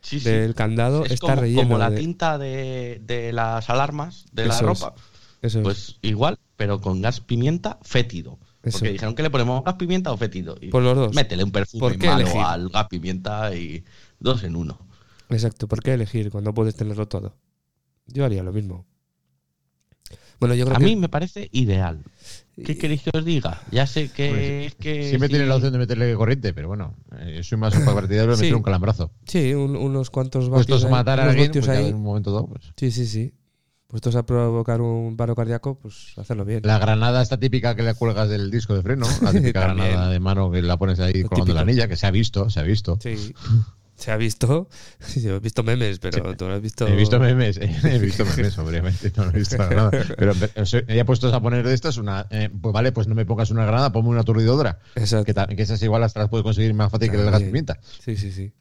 Sí, sí. del candado Es está como, relleno. como la de- tinta de, de las alarmas de la es. ropa. Es. Pues igual, pero con gas pimienta fétido. Eso. Porque dijeron que le ponemos gas pimienta o fétido. Y Por los dos. Métele un ¿Por perfume malo elegir? al gas pimienta y dos en uno. Exacto, ¿por qué elegir cuando puedes tenerlo todo? Yo haría lo mismo. Bueno, yo creo A que mí me parece ideal. ¿Qué queréis que os diga? Ya sé que Pues, es que. Siempre sí. tiene la opción de meterle corriente, pero bueno, eh, yo soy más partidario de <coughs> Sí. meter un calambrazo. sí, un- unos cuantos Puestos vatios a ahí- matar a alguien, pues ahí. en un momento dado, pues. Sí, sí, sí. Puestos a provocar un paro cardíaco, pues hacerlo bien. La granada esta típica que le cuelgas del disco de freno, la <laughs> típica granada de mano que la pones ahí colgando la anilla, que se ha visto, se ha visto. Sí. <laughs> Se ha visto. <laughs> Yo he visto memes, pero tú no has visto. He visto memes, he <laughs> visto memes, obviamente, no lo he visto nada. Pero ella puestos a poner de estas una, eh, pues vale, pues no me pongas una granada, ponme una aturdidora. Exacto. Que, que esas igual las puedes conseguir más fácil que el gas También. pimienta. Sí, sí, sí.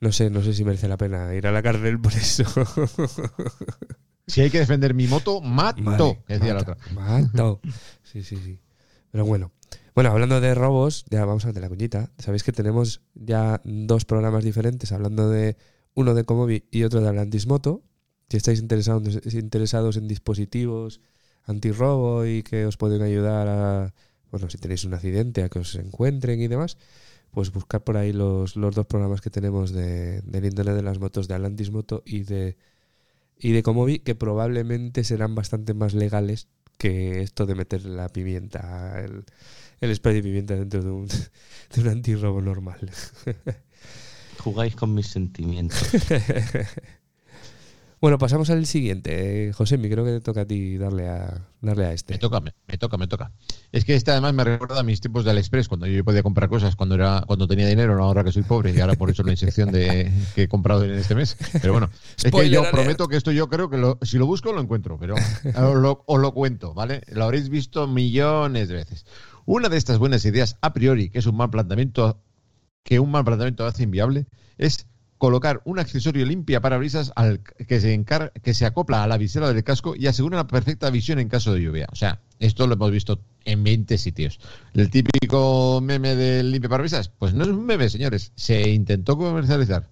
No sé, no sé si merece la pena ir a la cárcel por eso. <laughs> Si hay que defender mi moto, mato, Vale, que decía la mata, otra. mato. Sí, sí, sí. Pero bueno. Bueno, hablando de robos, ya vamos a de la cuñita. Sabéis que tenemos ya dos programas diferentes, hablando de uno de Comobi y otro de Atlantis Moto. Si estáis interesados, en dispositivos antirrobo y que os pueden ayudar a, bueno, si tenéis un accidente, a que os encuentren y demás, pues buscar por ahí los, los dos programas que tenemos de, del Internet de las motos, de Atlantis Moto y de, y de Comobi, que probablemente serán bastante más legales que esto de meter la pimienta, el, el spray de pimienta dentro de un, <laughs> de un antirrobo normal. <laughs> Jugáis con mis sentimientos. <laughs> bueno, pasamos al siguiente. José, creo que te toca a ti darle a, darle a este. Me toca, me, me toca, me toca. Es que este además me recuerda a mis tiempos de AliExpress, cuando yo podía comprar cosas cuando era cuando tenía dinero, no ahora que soy pobre, y ahora por eso la insección de, que he comprado en este mes. Pero bueno, es que yo alert. prometo que esto yo creo que lo- si lo busco lo encuentro, pero os lo, os lo cuento, ¿vale? Lo habréis visto millones de veces. Una de estas buenas ideas a priori, que es un mal planteamiento, que un mal planteamiento hace inviable, es colocar un accesorio limpia parabrisas al que se encar- que se acopla a la visera del casco y asegura una perfecta visión en caso de lluvia. O sea, esto lo hemos visto en 20 sitios. El típico meme del limpia parabrisas, pues no es un meme, señores. Se intentó comercializar.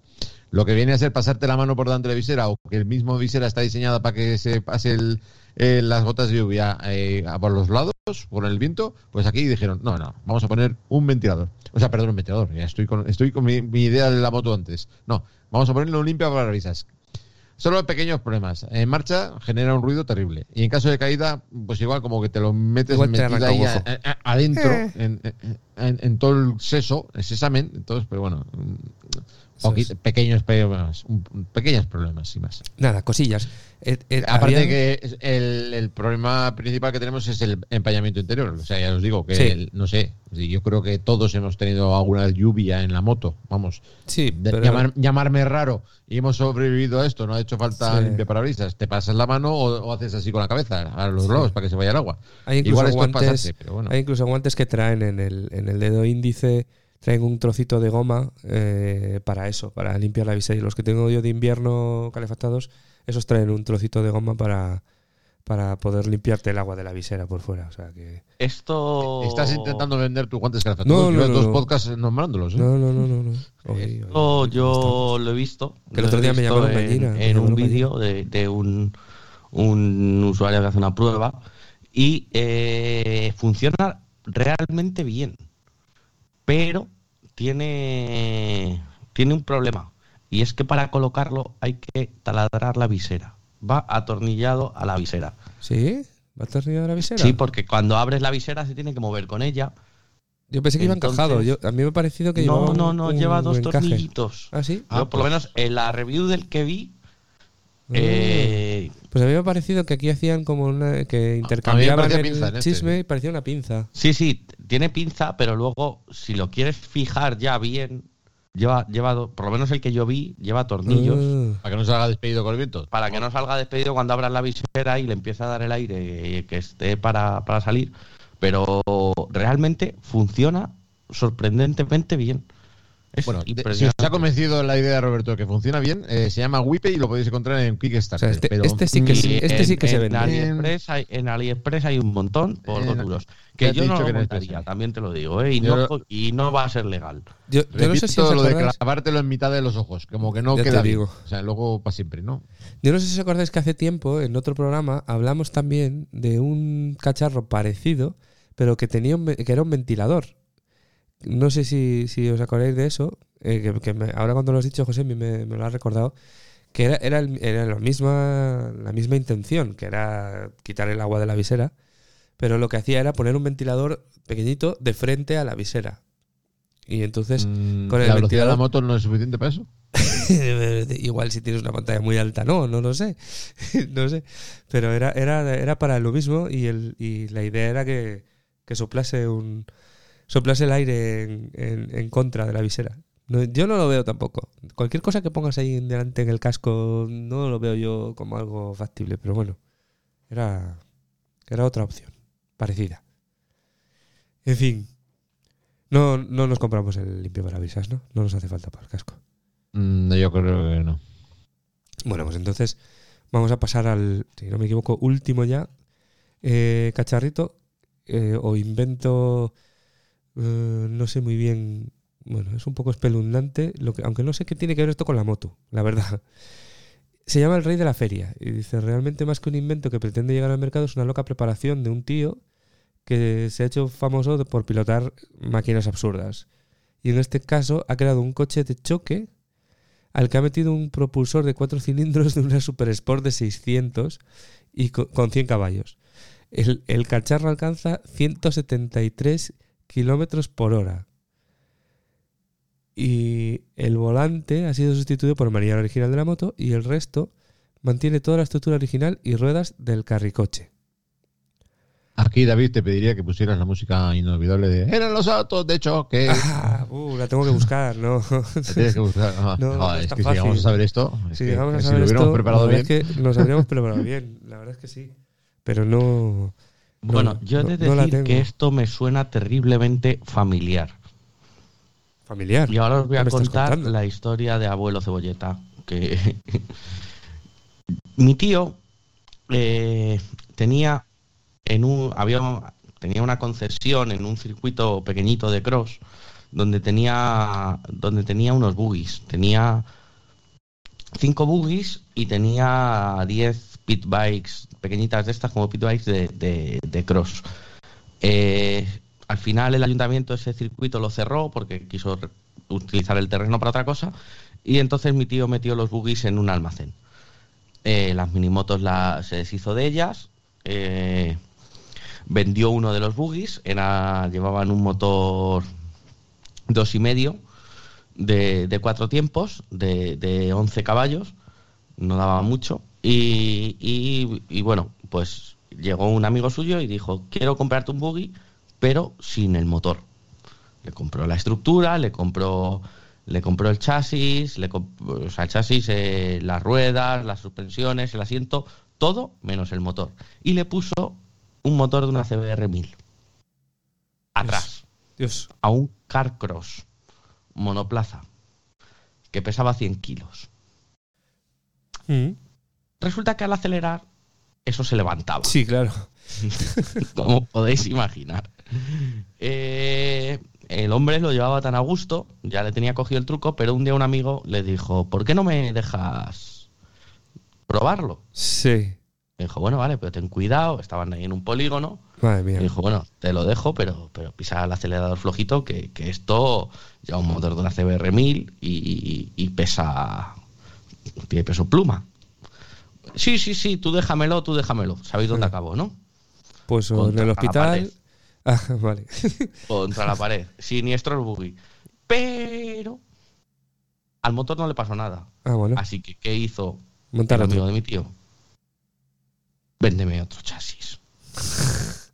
Lo que viene a ser pasarte la mano por delante de la visera o que el mismo visera está diseñada para que se pase el- eh, las gotas de lluvia eh, a por los lados, por el viento, pues aquí dijeron, no, no, vamos a poner un ventilador. O sea, perdón, un ventilador, ya estoy con, estoy con mi, mi idea de la moto antes. No, vamos a ponerle un limpia parabrisas. Solo pequeños problemas. En marcha genera un ruido terrible. Y en caso de caída, pues igual como que te lo metes metido ahí a- adentro, Eh. en, en- en todo el seso, el sesamen. Entonces, pero bueno, Eso poqui- es. pequeños problemas, pequeños problemas, sin más. Nada, cosillas. Eh, eh, Aparte de que el, el problema principal que tenemos es el empañamiento interior. O sea, ya os digo que, Sí. el- no sé, yo creo que todos hemos tenido alguna lluvia en la moto. Vamos, Sí, de- pero- llamar- llamarme raro y hemos sobrevivido a esto, no ha hecho falta Sí. limpiar parabrisas. Te pasas la mano o, o haces así con la cabeza a los Sí. lados para que se vaya el agua. Hay incluso Igual esto es guantes, pasarse, pero bueno. hay incluso guantes que traen en el, en el dedo índice, traen un trocito de goma eh, para eso, para limpiar la visera. Y los que tengo yo de invierno calefactados, esos traen un trocito de goma para, para poder limpiarte el agua de la visera por fuera. O sea que. Esto. Estás intentando vender tus guantes calefactados. No, no, no, dos no. podcasts nombrándolos. ¿eh? No, no, no, no. oye, Esto yo lo he visto. Que el otro día me llamaron en, gallina, me en un vídeo de, de un, un usuario que hace una prueba y eh, funciona realmente bien. Pero tiene, tiene un problema. Y es que para colocarlo hay que taladrar la visera. Va atornillado a la visera. ¿Sí? ¿Va a atornillar la visera? Sí, porque cuando abres la visera se tiene que mover con ella. Yo pensé que iba encajado. Yo, a mí me ha parecido que No, llevaba no, no, un lleva dos encaje. tornillitos. ¿Ah, sí? Yo, por lo menos en la review del que vi, Eh, Pues a mí me ha parecido que aquí hacían como una. que intercambiaban el pinza este, chisme y parecía una pinza. sí, sí, tiene pinza, pero luego, si lo quieres fijar ya bien, lleva, lleva por lo menos el que yo vi, lleva tornillos. Ah. Para que no se haga despedido con el viento. para que no salga despedido cuando abras la visera y le empiece a dar el aire y que esté para, para salir. Pero realmente funciona sorprendentemente bien. Bueno, si os ha convencido la idea, Roberto, de que funciona bien, eh, se llama Wipe y lo podéis encontrar en O Kickstarter. sea, este, pero este sí que, este sí que se en, vende. AliExpress hay, en AliExpress hay un montón por En- dos duros. Que yo no lo que montaría, hay. también te lo digo, ¿eh? y, Yo no, lo- y no va a ser legal. Yo, yo no sé si lo de acordáis, clavártelo en mitad de los ojos, como que no queda bien. digo. O sea, luego para siempre, ¿no? yo no sé si os acordáis que hace tiempo, en otro programa, hablamos también de un cacharro parecido, pero que tenía un que era un ventilador. No sé si, si os acordáis de eso, eh, que, que me- ahora cuando lo has dicho, José, me, me lo has recordado, que era, era, el- era la, misma, la misma intención, que era quitar el agua de la visera, pero lo que hacía era poner un ventilador pequeñito de frente a la visera. Y entonces, Mm, con el ¿La velocidad de la moto no es suficiente para eso? <laughs> igual si tienes una pantalla muy alta, no, no lo sé. <laughs> no sé. Pero era, era, era para lo mismo y, el, y la idea era que, que soplase un soplase el aire en, en- en contra de la visera. No, yo no lo veo tampoco. Cualquier cosa que pongas ahí delante en el casco no lo veo yo como algo factible, pero bueno, era, era otra opción, parecida. En fin, no, no nos compramos el limpio parabrisas, ¿no? No nos hace falta para el casco. Mm, yo creo que no. Bueno, pues entonces vamos a pasar al, si no me equivoco, último ya eh, cacharrito eh, o invento, eh, no sé muy bien, bueno, es un poco espeluznante, aunque no sé qué tiene que ver esto con la moto, la verdad. <laughs> Se llama el rey de la feria y dice, realmente más que un invento que pretende llegar al mercado es una loca preparación de un tío que se ha hecho famoso por pilotar máquinas absurdas. Y en este caso ha creado un coche de choque al que ha metido un propulsor de cuatro cilindros de una Super Sport de 600 y co- con 100 caballos. El, el cacharro alcanza 173 kilómetros por hora. Y el volante ha sido sustituido por el manillar original de la moto y el resto mantiene toda la estructura original y ruedas del carricoche. Aquí, David, te pediría que pusieras la música inolvidable de Eran los autos de choque. <laughs> Ah, uh, la tengo que buscar, ¿no? <laughs> La tienes que buscar. <laughs> Ah, No, no joder, es es tan que si llegamos a saber esto, es Si que- a que si saber lo hubiéramos esto, preparado bien. verdad es que nos habríamos preparado bien, la verdad es que sí. Pero no... no- bueno, yo he de no- no la decir que esto me suena terriblemente familiar. Familiar. Y ahora os voy ¿Qué a contar la historia de abuelo cebolleta. Que <laughs> mi tío eh, tenía en un había tenía una concesión en un circuito pequeñito de cross donde tenía donde tenía unos buggies. Tenía cinco buggies y tenía 10 pit bikes pequeñitas de estas como pit bikes de, de- cross. Eh, al final el ayuntamiento ese circuito lo cerró porque quiso utilizar el terreno para otra cosa y entonces mi tío metió los buggies en un almacén. Eh, las minimotos la, se deshizo de ellas, eh, vendió uno de los buggies, era, llevaban un motor dos y medio de, de cuatro tiempos, de, de 11 caballos, no daba mucho. Y, y- y bueno, pues llegó un amigo suyo y dijo, quiero comprarte un buggy, pero sin el motor. Le compró la estructura, le compró, le compró el chasis, le comp- o sea, el chasis, eh, las ruedas, las suspensiones, el asiento, todo menos el motor. Y le puso un motor de una CBR 1000 atrás Dios. a un Carcross monoplaza que pesaba 100 kilos. Mm. Resulta que al acelerar eso se levantaba, Sí, claro. <laughs> como podéis imaginar. Eh, el hombre lo llevaba tan a gusto, ya le tenía cogido el truco, pero un día un amigo le dijo, ¿por qué no me dejas probarlo? Sí. Y dijo, bueno, vale, pero ten cuidado, estaban ahí en un polígono. Madre mía. dijo, bueno, te lo dejo, pero, pero pisa el acelerador flojito, que, que esto lleva un motor de una CBR 1000 y, y- y pesa. Tiene peso pluma. Sí, sí, sí, tú déjamelo, tú déjamelo. ¿Sabéis dónde Sí. acabó, no? Pues o en el hospital. <laughs> Ah, vale. <laughs> Contra la pared. Siniestro el buggy. Pero. Al motor no le pasó nada. Ah, bueno. Así que, ¿qué hizo Montar el amigo de mi tío. Véndeme otro chasis. <laughs>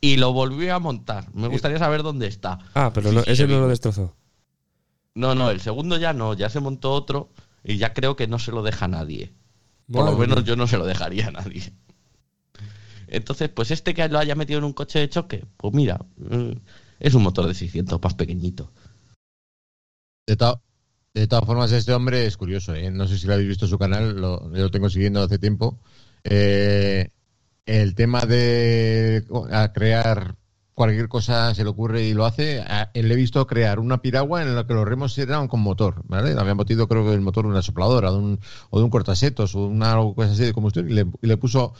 y lo volvió a montar. Me gustaría saber dónde está. Ah, pero Sí, no- sí, ese no lo destrozó. No, no, el segundo ya no, ya se montó otro y ya creo que no se lo deja a nadie. Por lo menos yo no se lo dejaría a nadie. Entonces, pues este que lo haya metido en un coche de choque, pues mira, mm, es un motor de 600, más pequeñito. De, de todas formas, este hombre es curioso, ¿eh? No sé si lo habéis visto en su canal, lo, yo lo tengo siguiendo hace tiempo. Eh, el tema de a crear cualquier cosa se le ocurre y lo hace. A- le he visto crear una piragua en la que los remos eran con motor, ¿vale? Habían metido, creo que el motor de una sopladora de un, o de un cortasetos o una cosa así de combustión y le puso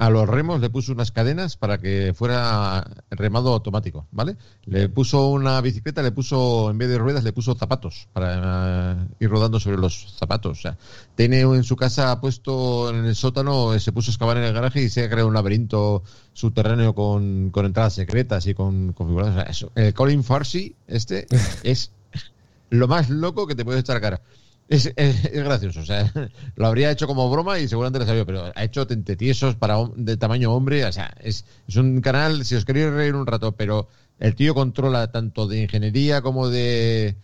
a los remos le puso unas cadenas para que fuera remado automático, ¿vale? Le puso una bicicleta, le puso, en vez de ruedas, le puso zapatos para eh, ir rodando sobre los zapatos. O sea, tiene en su casa puesto en el sótano, eh, se puso a excavar en el garaje y se ha creado un laberinto subterráneo con, con entradas secretas y con configuraciones. O sea, eso. El Colin Farsi, este, <laughs> es lo más loco que te puede echar a cara. Es, es- es gracioso, o sea, <laughs> lo habría hecho como broma y seguramente le salió, pero ha hecho tentetiesos para de tamaño hombre, o sea, es, es un canal, si os queréis reír un rato, pero el tío controla tanto de ingeniería como de,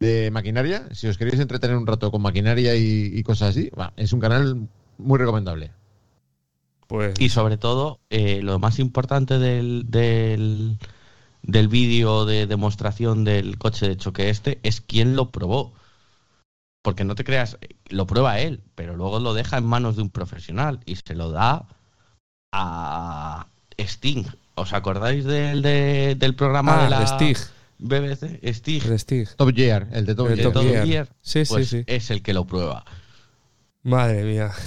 de maquinaria, si os queréis entretener un rato con maquinaria y, y cosas así, va, es un canal muy recomendable. Pues. Y sobre todo, eh, lo más importante del, del, del vídeo de demostración del coche de choque este es quién lo probó. Porque no te creas, lo prueba él, pero luego lo deja en manos de un profesional y se lo da a Sting. ¿Os acordáis del, de- del programa Ah, de la de Stig. BBC? Stig. Stig. Top Gear, el de Top El de Gear. Top Top Gear. Gear, Sí, Pues sí, sí. es el que lo prueba. Madre mía. <laughs>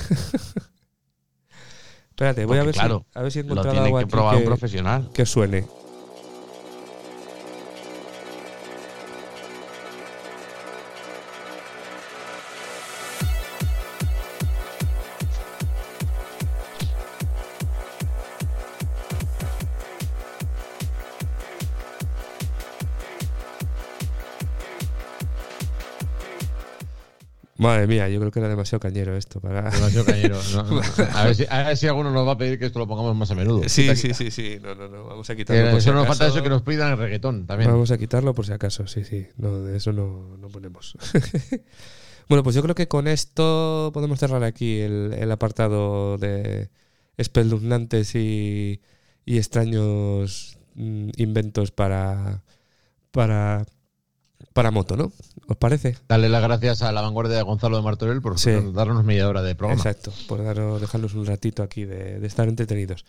Espérate, voy a ver, claro, si, a ver si he Lo encontrado tiene algo que aquí probar un que, profesional. que suene. Madre mía, yo creo que era demasiado cañero esto para. Demasiado cañero. ¿no? <laughs> A, ver si, a ver si alguno nos va a pedir que esto lo pongamos más a menudo. Sí, sí, sí, sí. No, no, no. Vamos a quitarlo. por si eso nos falta eso que nos pidan el reggaetón también. Vamos a quitarlo por si acaso, sí, sí. No, de eso no, no ponemos. <laughs> bueno, pues yo creo que con esto podemos cerrar aquí el, el apartado de espeluznantes y, y extraños mm, inventos para, para, para moto, ¿no? ¿Os parece? Darle las gracias a la vanguardia de Gonzalo de Martorell por Sí. darnos media hora de programa. Exacto, por daros, dejarnos un ratito aquí de, de estar entretenidos.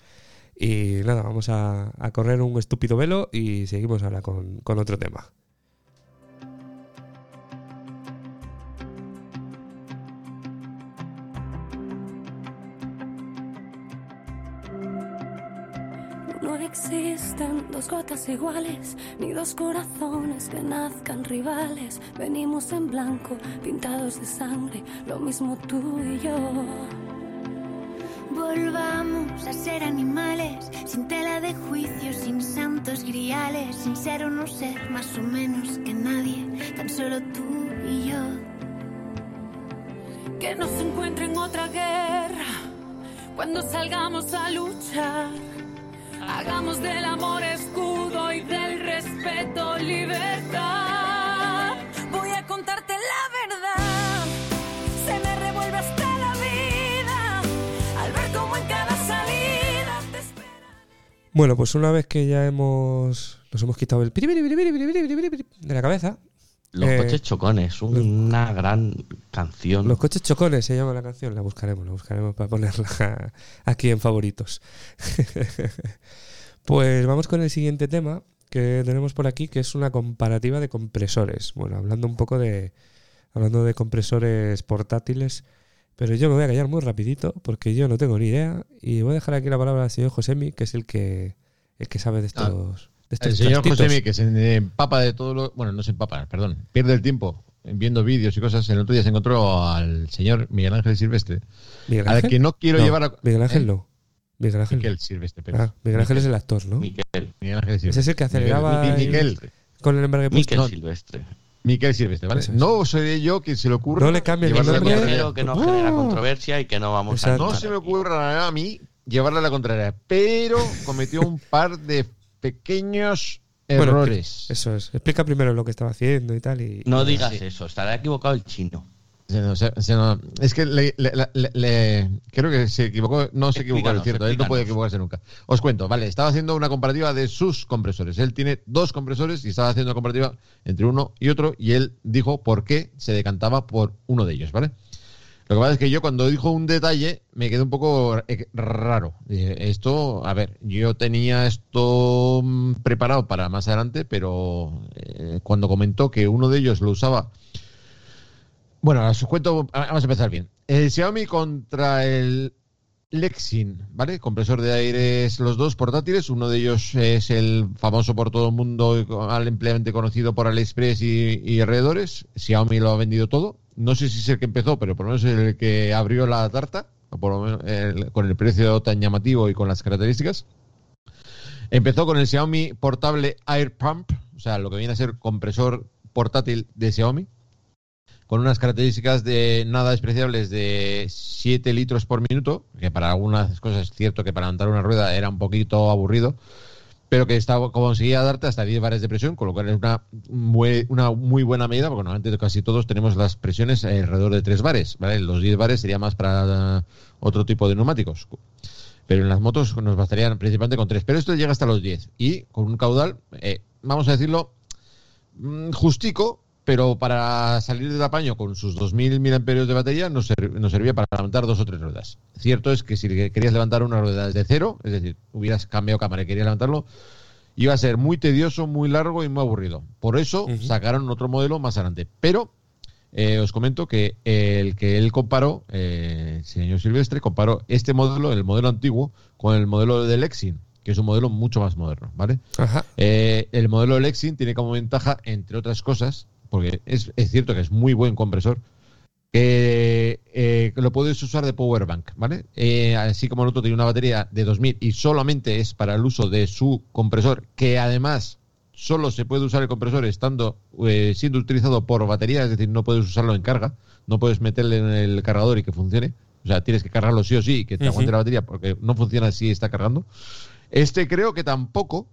Y nada, vamos a, a correr un estúpido velo y seguimos ahora con, con otro tema. Existen dos gotas iguales, ni dos corazones que nazcan rivales. Venimos en blanco, pintados de sangre, lo mismo tú y yo. Volvamos a ser animales, sin tela de juicio, sin santos griales, sin ser o no ser más o menos que nadie, tan solo tú y yo. Que nos encuentren otra guerra cuando salgamos a luchar. Hagamos del amor escudo y del respeto libertad. Voy a contarte la verdad. Se me revuelve hasta la vida al ver cómo en cada salida te espera. Bueno, pues una vez que ya hemos nos hemos quitado el de la cabeza, Los Eh, coches chocones, una gran canción. los coches chocones se llama la canción, la buscaremos, la buscaremos para ponerla <laughs> aquí en favoritos. <laughs> pues vamos con el siguiente tema que tenemos por aquí, que es una comparativa de compresores. Bueno, hablando un poco de hablando de compresores portátiles, pero yo me voy a callar muy rapidito porque yo no tengo ni idea y voy a dejar aquí la palabra al señor Josemi, que es el que el que sabe de estos de estos El señor trastitos. Josemi, que se empapa de todo lo. Bueno, no se empapa, perdón. Pierde el tiempo viendo vídeos y cosas. El otro día se encontró al señor Miguel Ángel Silvestre, Miguel al Ángel. que no quiero No, llevar a. Miguel Ángel ¿Eh? no. Miguel Ángel. Miguel Silvestre, pero. Ah, Miguel Ángel es el actor, ¿no? Miquel, Miguel Ángel Ese Silvestre. es el que aceleraba Miguel, Miguel, con el. Miquel no. Silvestre. Miquel Silvestre, ¿vale? Es. No seré yo quien se le ocurra. No le cambien el llevarle la nombre. que no ¡Uh! genera controversia y que no vamos Exacto. a. No se me ocurra a mí llevarle la contraria, pero cometió un par de pequeños Bueno, errores. Eso es. Explica primero lo que estaba haciendo y tal. Y, No digas eso, estará equivocado el chino. Se no- se- se no- es que le, le- le- le- creo que se equivocó, no se equivocó, es Explícanos, cierto, él no puede equivocarse nunca. Os cuento, vale, estaba haciendo una comparativa de sus compresores. Él tiene dos compresores y estaba haciendo una comparativa entre uno y otro y él dijo por qué se decantaba por uno de ellos, ¿vale? Lo que pasa es que yo cuando dijo un detalle me quedé un poco eh, raro. Esto, a ver, yo tenía esto mm, preparado para más adelante, pero eh, cuando comentó que uno de ellos lo usaba bueno, os cuento, vamos a empezar bien. El Xiaomi contra el Lexin, ¿vale? Compresor de aires, los dos portátiles. Uno de ellos es el famoso por todo el mundo, ampliamente conocido por AliExpress y, y alrededores. Xiaomi lo ha vendido todo. No sé si es el que empezó, pero por lo menos es el que abrió la tarta, por lo menos el- con el precio tan llamativo y con las características. Empezó con el Xiaomi portable Air Pump, o sea, lo que viene a ser compresor portátil de Xiaomi con unas características de nada despreciables de 7 litros por minuto, que para algunas cosas es cierto que para levantar una rueda era un poquito aburrido, pero que estaba, conseguía darte hasta 10 bares de presión, con lo cual es una muy, una muy buena medida, porque normalmente casi todos tenemos las presiones alrededor de 3 bares, ¿vale? Los 10 bares sería más para otro tipo de neumáticos. Pero en las motos nos bastarían principalmente con 3, pero esto llega hasta los 10 y con un caudal, eh, vamos a decirlo, mm, justico, pero para salir del apaño con sus 2.000 mAh de batería nos, ser- nos servía para levantar dos o tres ruedas. Cierto es que si querías levantar una rueda desde cero, es decir, hubieras cambiado cámara y querías levantarlo, iba a ser muy tedioso, muy largo y muy aburrido. Por eso sacaron otro modelo más adelante. Pero eh, os comento que el que él comparó, eh, el señor Silvestre, comparó este modelo, el modelo antiguo, con el modelo del Lexin, que es un modelo mucho más moderno, ¿vale? Ajá. Eh, el modelo Lexin tiene como ventaja, entre otras cosas, porque es, es cierto que es muy buen compresor, que eh, que lo puedes usar de power bank, ¿vale? Eh, así como el otro tiene una batería de 2000 y solamente es para el uso de su compresor, que además solo se puede usar el compresor estando eh, siendo utilizado por batería, es decir, no puedes usarlo en carga, no puedes meterle en el cargador y que funcione. O sea, tienes que cargarlo sí o sí y que te aguante la batería porque no funciona si está cargando. Este creo que tampoco,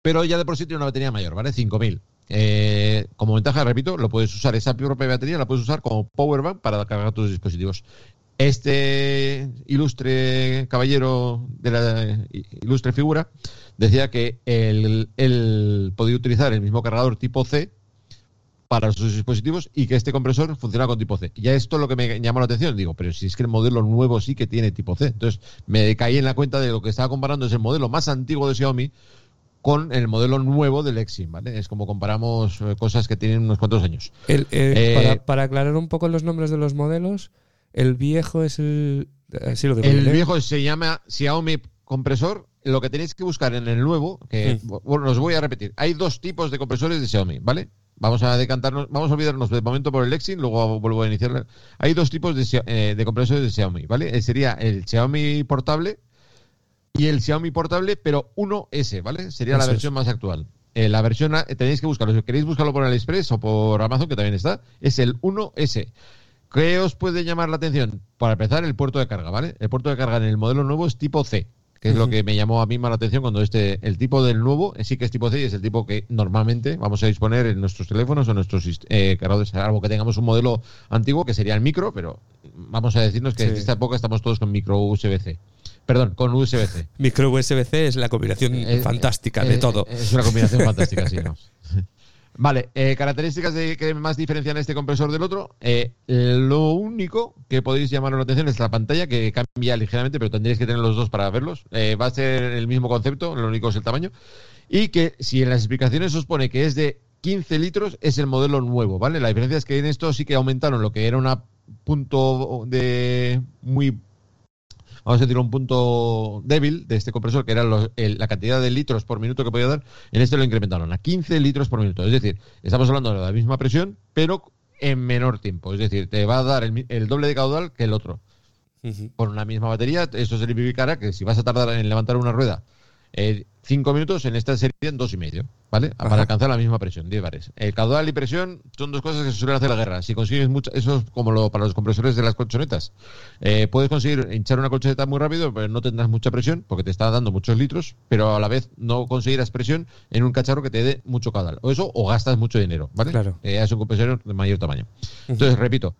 pero ya de por sí tiene una batería mayor, ¿vale? 5000. Eh, como ventaja, repito, lo puedes usar, esa propia batería la puedes usar como power bank para cargar tus dispositivos. Este ilustre caballero de la ilustre figura decía que él, él podía utilizar el mismo cargador tipo C para sus dispositivos y que este compresor funciona con tipo C. Ya esto es lo que me llamó la atención. Digo, pero si es que el modelo nuevo sí que tiene tipo C. Entonces me caí en la cuenta de lo que estaba comparando es el modelo más antiguo de Xiaomi con el modelo nuevo del Exim, ¿vale? Es como comparamos eh, cosas que tienen unos cuantos años. El- eh, Eh, para, para aclarar un poco los nombres de los modelos, el viejo es el. Sí, lo digo El bien, ¿eh? viejo se llama Xiaomi compresor. Lo que tenéis que buscar en el nuevo, que Mm. bueno, os voy a repetir. Hay dos tipos de compresores de Xiaomi, ¿vale? Vamos a decantarnos, vamos a olvidarnos de momento por el Lexin, luego vuelvo a iniciar. Hay dos tipos de, eh, de compresores de Xiaomi, ¿vale? Sería el Xiaomi portable y el Xiaomi portable, pero 1S, ¿vale? Sería la es. versión más actual. Eh, la versión A, eh, tenéis que buscarlo. Si queréis buscarlo por AliExpress o por Amazon, que también está, es el 1S. ¿Qué os puede llamar la atención? Para empezar, el puerto de carga, ¿vale? El puerto de carga en el modelo nuevo es tipo C, que es lo que me llamó a mí más la atención cuando este, el tipo del nuevo eh, sí que es tipo C y es el tipo que normalmente vamos a disponer en nuestros teléfonos o en nuestros eh, cargadores, salvo que tengamos un modelo antiguo que sería el micro, pero vamos a decirnos que Sí. en esta época estamos todos con micro USB-C. Perdón, con USB-C. Micro USB-C es la combinación Eh, fantástica eh, de eh, todo. Es una combinación <laughs> fantástica, sí, ¿no? Vale, eh, características de, que más diferencian este compresor del otro. Eh, lo único que podéis llamar la atención es la pantalla, que cambia ligeramente, pero tendréis que tener los dos para verlos. Eh, va a ser el mismo concepto, lo único es el tamaño. Y que si en las explicaciones os pone que es de 15 litros, es el modelo nuevo, ¿vale? La diferencia es que en esto sí que aumentaron lo que era un punto de muy vamos a decir, un punto débil de este compresor, que era los- el- la cantidad de litros por minuto que podía dar, en este lo incrementaron a 15 litros por minuto. Es decir, estamos hablando de la misma presión, pero en menor tiempo. Es decir, te va a dar el, el doble de caudal que el otro. Con una misma batería, eso significará que si vas a tardar en levantar una rueda eh, cinco minutos, en esta sería en dos y medio. ¿Vale? Ajá. Para alcanzar la misma presión, 10 bares. El caudal y presión son dos cosas que se suelen hacer la guerra. Si consigues mucho, eso es como lo, para los compresores de las colchonetas. Eh, puedes conseguir hinchar una colchoneta muy rápido, pero no tendrás mucha presión porque te está dando muchos litros, pero a la vez no conseguirás presión en un cacharro que te dé mucho caudal. O eso, o gastas mucho dinero, ¿vale? Claro. Eh, es un compresor de mayor tamaño. Entonces, repito,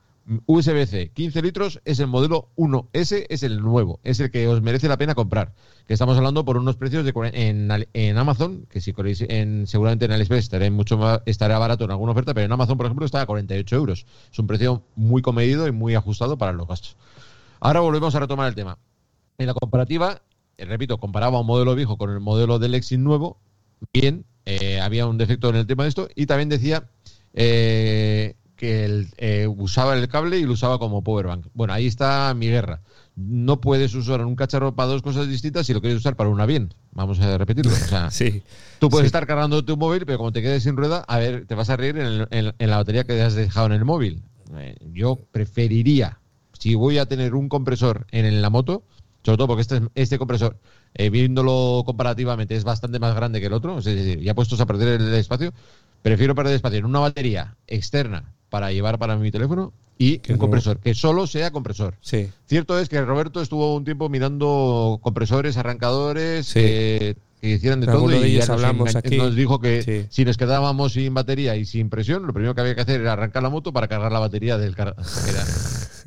USB-C 15 litros es el modelo 1S, es el nuevo, es el que os merece la pena comprar. Que estamos hablando por unos precios de en, en Amazon, que si queréis, en, seguramente en AliExpress estará mucho estará barato en alguna oferta, pero en Amazon, por ejemplo, está a 48 euros. Es un precio muy comedido y muy ajustado para los gastos. Ahora volvemos a retomar el tema. En la comparativa, eh, repito, comparaba un modelo viejo con el modelo del Lexin nuevo. Bien, eh, había un defecto en el tema de esto. Y también decía eh, que el, eh, usaba el cable y lo usaba como powerbank. Bueno, ahí está mi guerra. No puedes usar un cacharro para dos cosas distintas si lo quieres usar para una bien. Vamos a repetirlo. O sea, <laughs> Sí. Tú puedes Sí. estar cargando tu móvil, pero como te quedes sin rueda, a ver, te vas a reír en, el- en- en la batería que has dejado en el móvil. Eh, yo preferiría, si voy a tener un compresor en, la moto, sobre todo porque este, este compresor, eh, viéndolo comparativamente, es bastante más grande que el otro, es decir, ya puestos a perder el espacio, prefiero perder espacio en una batería externa para llevar para mi teléfono y Que un no- compresor, que solo sea compresor. Sí. Cierto es que Roberto estuvo un tiempo mirando compresores, arrancadores, Sí. que, que hicieran de todo de y ellos ya nos, hablamos engan- aquí. nos dijo que Sí. si nos quedábamos sin batería y sin presión, lo primero que había que hacer era arrancar la moto para cargar la batería del car- que era-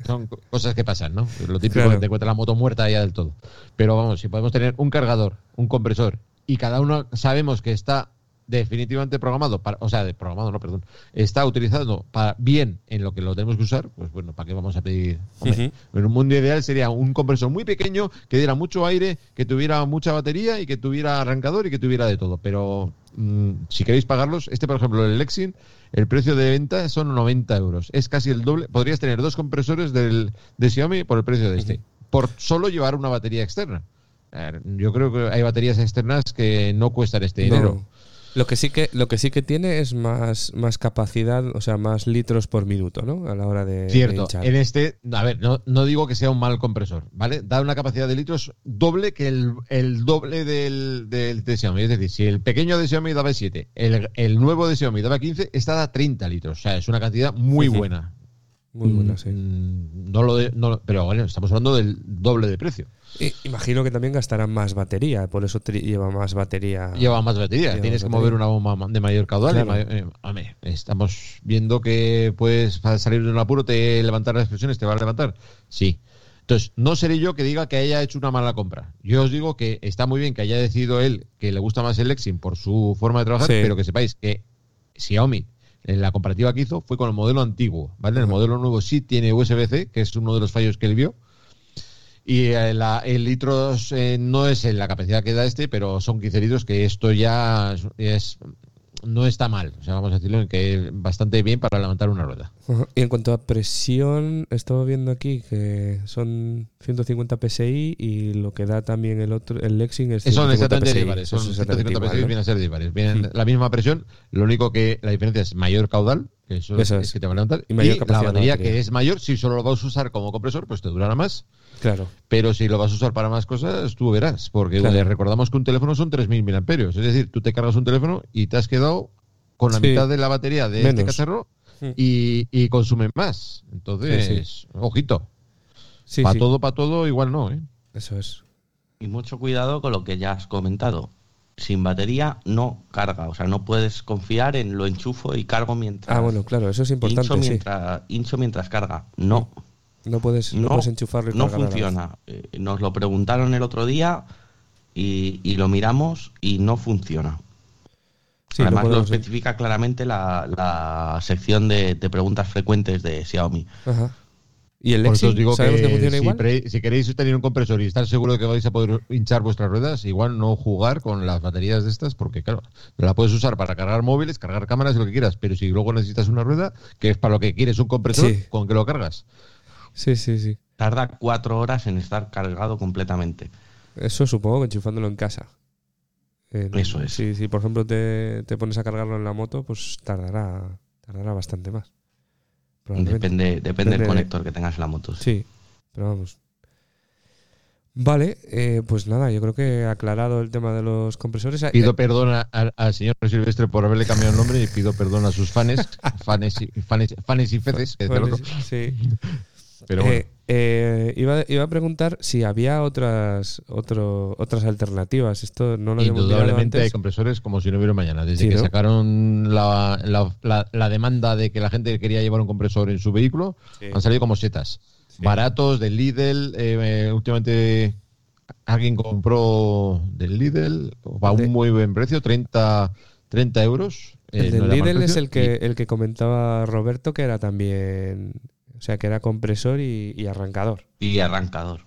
Son co- cosas que pasan, ¿no? Lo típico Claro. que te encuentras la moto muerta ya del todo. Pero vamos, si podemos tener un cargador, un compresor y cada uno sabemos que está definitivamente programado, para, o sea, de programado, no, perdón, está utilizado para bien en lo que lo tenemos que usar, pues bueno, ¿para qué vamos a pedir? Hombre, En un mundo ideal sería un compresor muy pequeño que diera mucho aire, que tuviera mucha batería y que tuviera arrancador y que tuviera de todo. Pero mm, si queréis pagarlos, este por ejemplo, el Lexin, el precio de venta son 90 euros. Es casi el doble. Podrías tener dos compresores del, de Xiaomi por el precio de este, por solo llevar una batería externa. Yo creo que hay baterías externas que no cuestan este dinero. No. Lo que sí que lo que sí que tiene es más más capacidad, o sea, más litros por minuto, ¿no? A la hora de, de Cierto, hinchar. en este, a ver, no, no digo que sea un mal compresor, ¿vale? Da una capacidad de litros doble que el, el doble del, del de Xiaomi. Es decir, si el pequeño de Xiaomi daba 7, el, el nuevo de Xiaomi daba 15, esta da 30 litros. O sea, es una cantidad muy buena. Muy buena, sí. Mm, No lo de- no pero bueno, estamos hablando del doble de precio. Y- imagino que también gastarán más batería, por eso lleva más batería. Lleva más batería, Lleva tienes más que mover una bomba de mayor caudal. y Claro. mayor- eh, hombre, estamos viendo que puedes salir de un apuro, te levantar las presiones, te va a levantar. Sí. Entonces, no seré yo que diga que haya hecho una mala compra. Yo os digo que está muy bien que haya decidido él que le gusta más el Lexin por su forma de trabajar, Sí. pero que sepáis que Xiaomi, en la comparativa que hizo, fue con el modelo antiguo. ¿vale? El modelo nuevo sí tiene USB-C, que es uno de los fallos que él vio. Y eh, la- el litros eh, no es en la capacidad que da este, pero son 15 litros, que esto ya es, es- no está mal. O sea, vamos a decirlo en que bastante bien para levantar una rueda. Y en cuanto a presión, estaba viendo aquí que son 150 PSI y lo que da también el otro, el Lexing es Son 150 exactamente PSI. dispares. Son Eso es 150 igual, PSI, ¿no? vienen a ser dispares. Vienen la misma presión, lo único que la diferencia es mayor caudal, que eso, Eso es, es. que te va a levantar. Y la batería, batería. que es mayor, si solo lo vas a usar como compresor, pues te durará más. Claro. Pero si lo vas a usar para más cosas, tú verás. Porque Claro. le recordamos que un teléfono son 3.000 mAh. Es decir, tú te cargas un teléfono y te has quedado con la Sí. mitad de la batería de este cacharro y, y consume más. Entonces, Sí, ojito. Sí, para sí. todo, para todo, igual no. ¿eh? Eso es. Y mucho cuidado con lo que ya has comentado. Sin batería no carga, o sea, no puedes confiar en lo enchufo y cargo mientras. Ah, bueno, claro, eso es importante, hincho sí. mientras, hincho mientras carga. No, No puedes, no, no, puedes enchufarlo y no funciona. Eh, nos lo preguntaron el otro día y, y lo miramos y no funciona. Sí, Además lo especifica claramente la, la sección de, de preguntas frecuentes de Xiaomi. Ajá. ¿Y el funciona si, igual? pre- si queréis tener un compresor y estar seguro de que vais a poder hinchar vuestras ruedas, igual no jugar con las baterías de estas, porque claro, la puedes usar para cargar móviles, cargar cámaras y lo que quieras, pero si luego necesitas una rueda, que es para lo que quieres un compresor, Sí. con que lo cargas. Sí, sí, sí. Tarda cuatro horas en estar cargado completamente. Eso supongo que enchufándolo en casa. Eh, Eso es. Si, si, por ejemplo, te, te pones a cargarlo en la moto, pues tardará, tardará bastante más. Depende, depende Depende del de- conector que tengas en la moto. Sí, pero vamos. Vale, eh, pues nada, yo creo que he aclarado el tema de los compresores. Eh, Pido perdón a- al, señor Silvestre por haberle cambiado el nombre y pido perdón a sus fans, <laughs> fans y, fans, fans y feces, que sí. Pero bueno, Eh, eh, iba, iba a preguntar si había otras otro, otras alternativas. Esto no lo indudablemente hay compresores como si no hubiera mañana. Desde Sí, que ¿no? sacaron la, la- la- la demanda de que la gente quería llevar un compresor en su vehículo, Sí. han salido como setas. Baratos, del Lidl. eh, últimamente alguien compró del Lidl a un muy buen precio, 30, 30 euros. El del Lidl es el que, el que comentaba Roberto, que era también. O sea, que era compresor y, y arrancador. Y arrancador.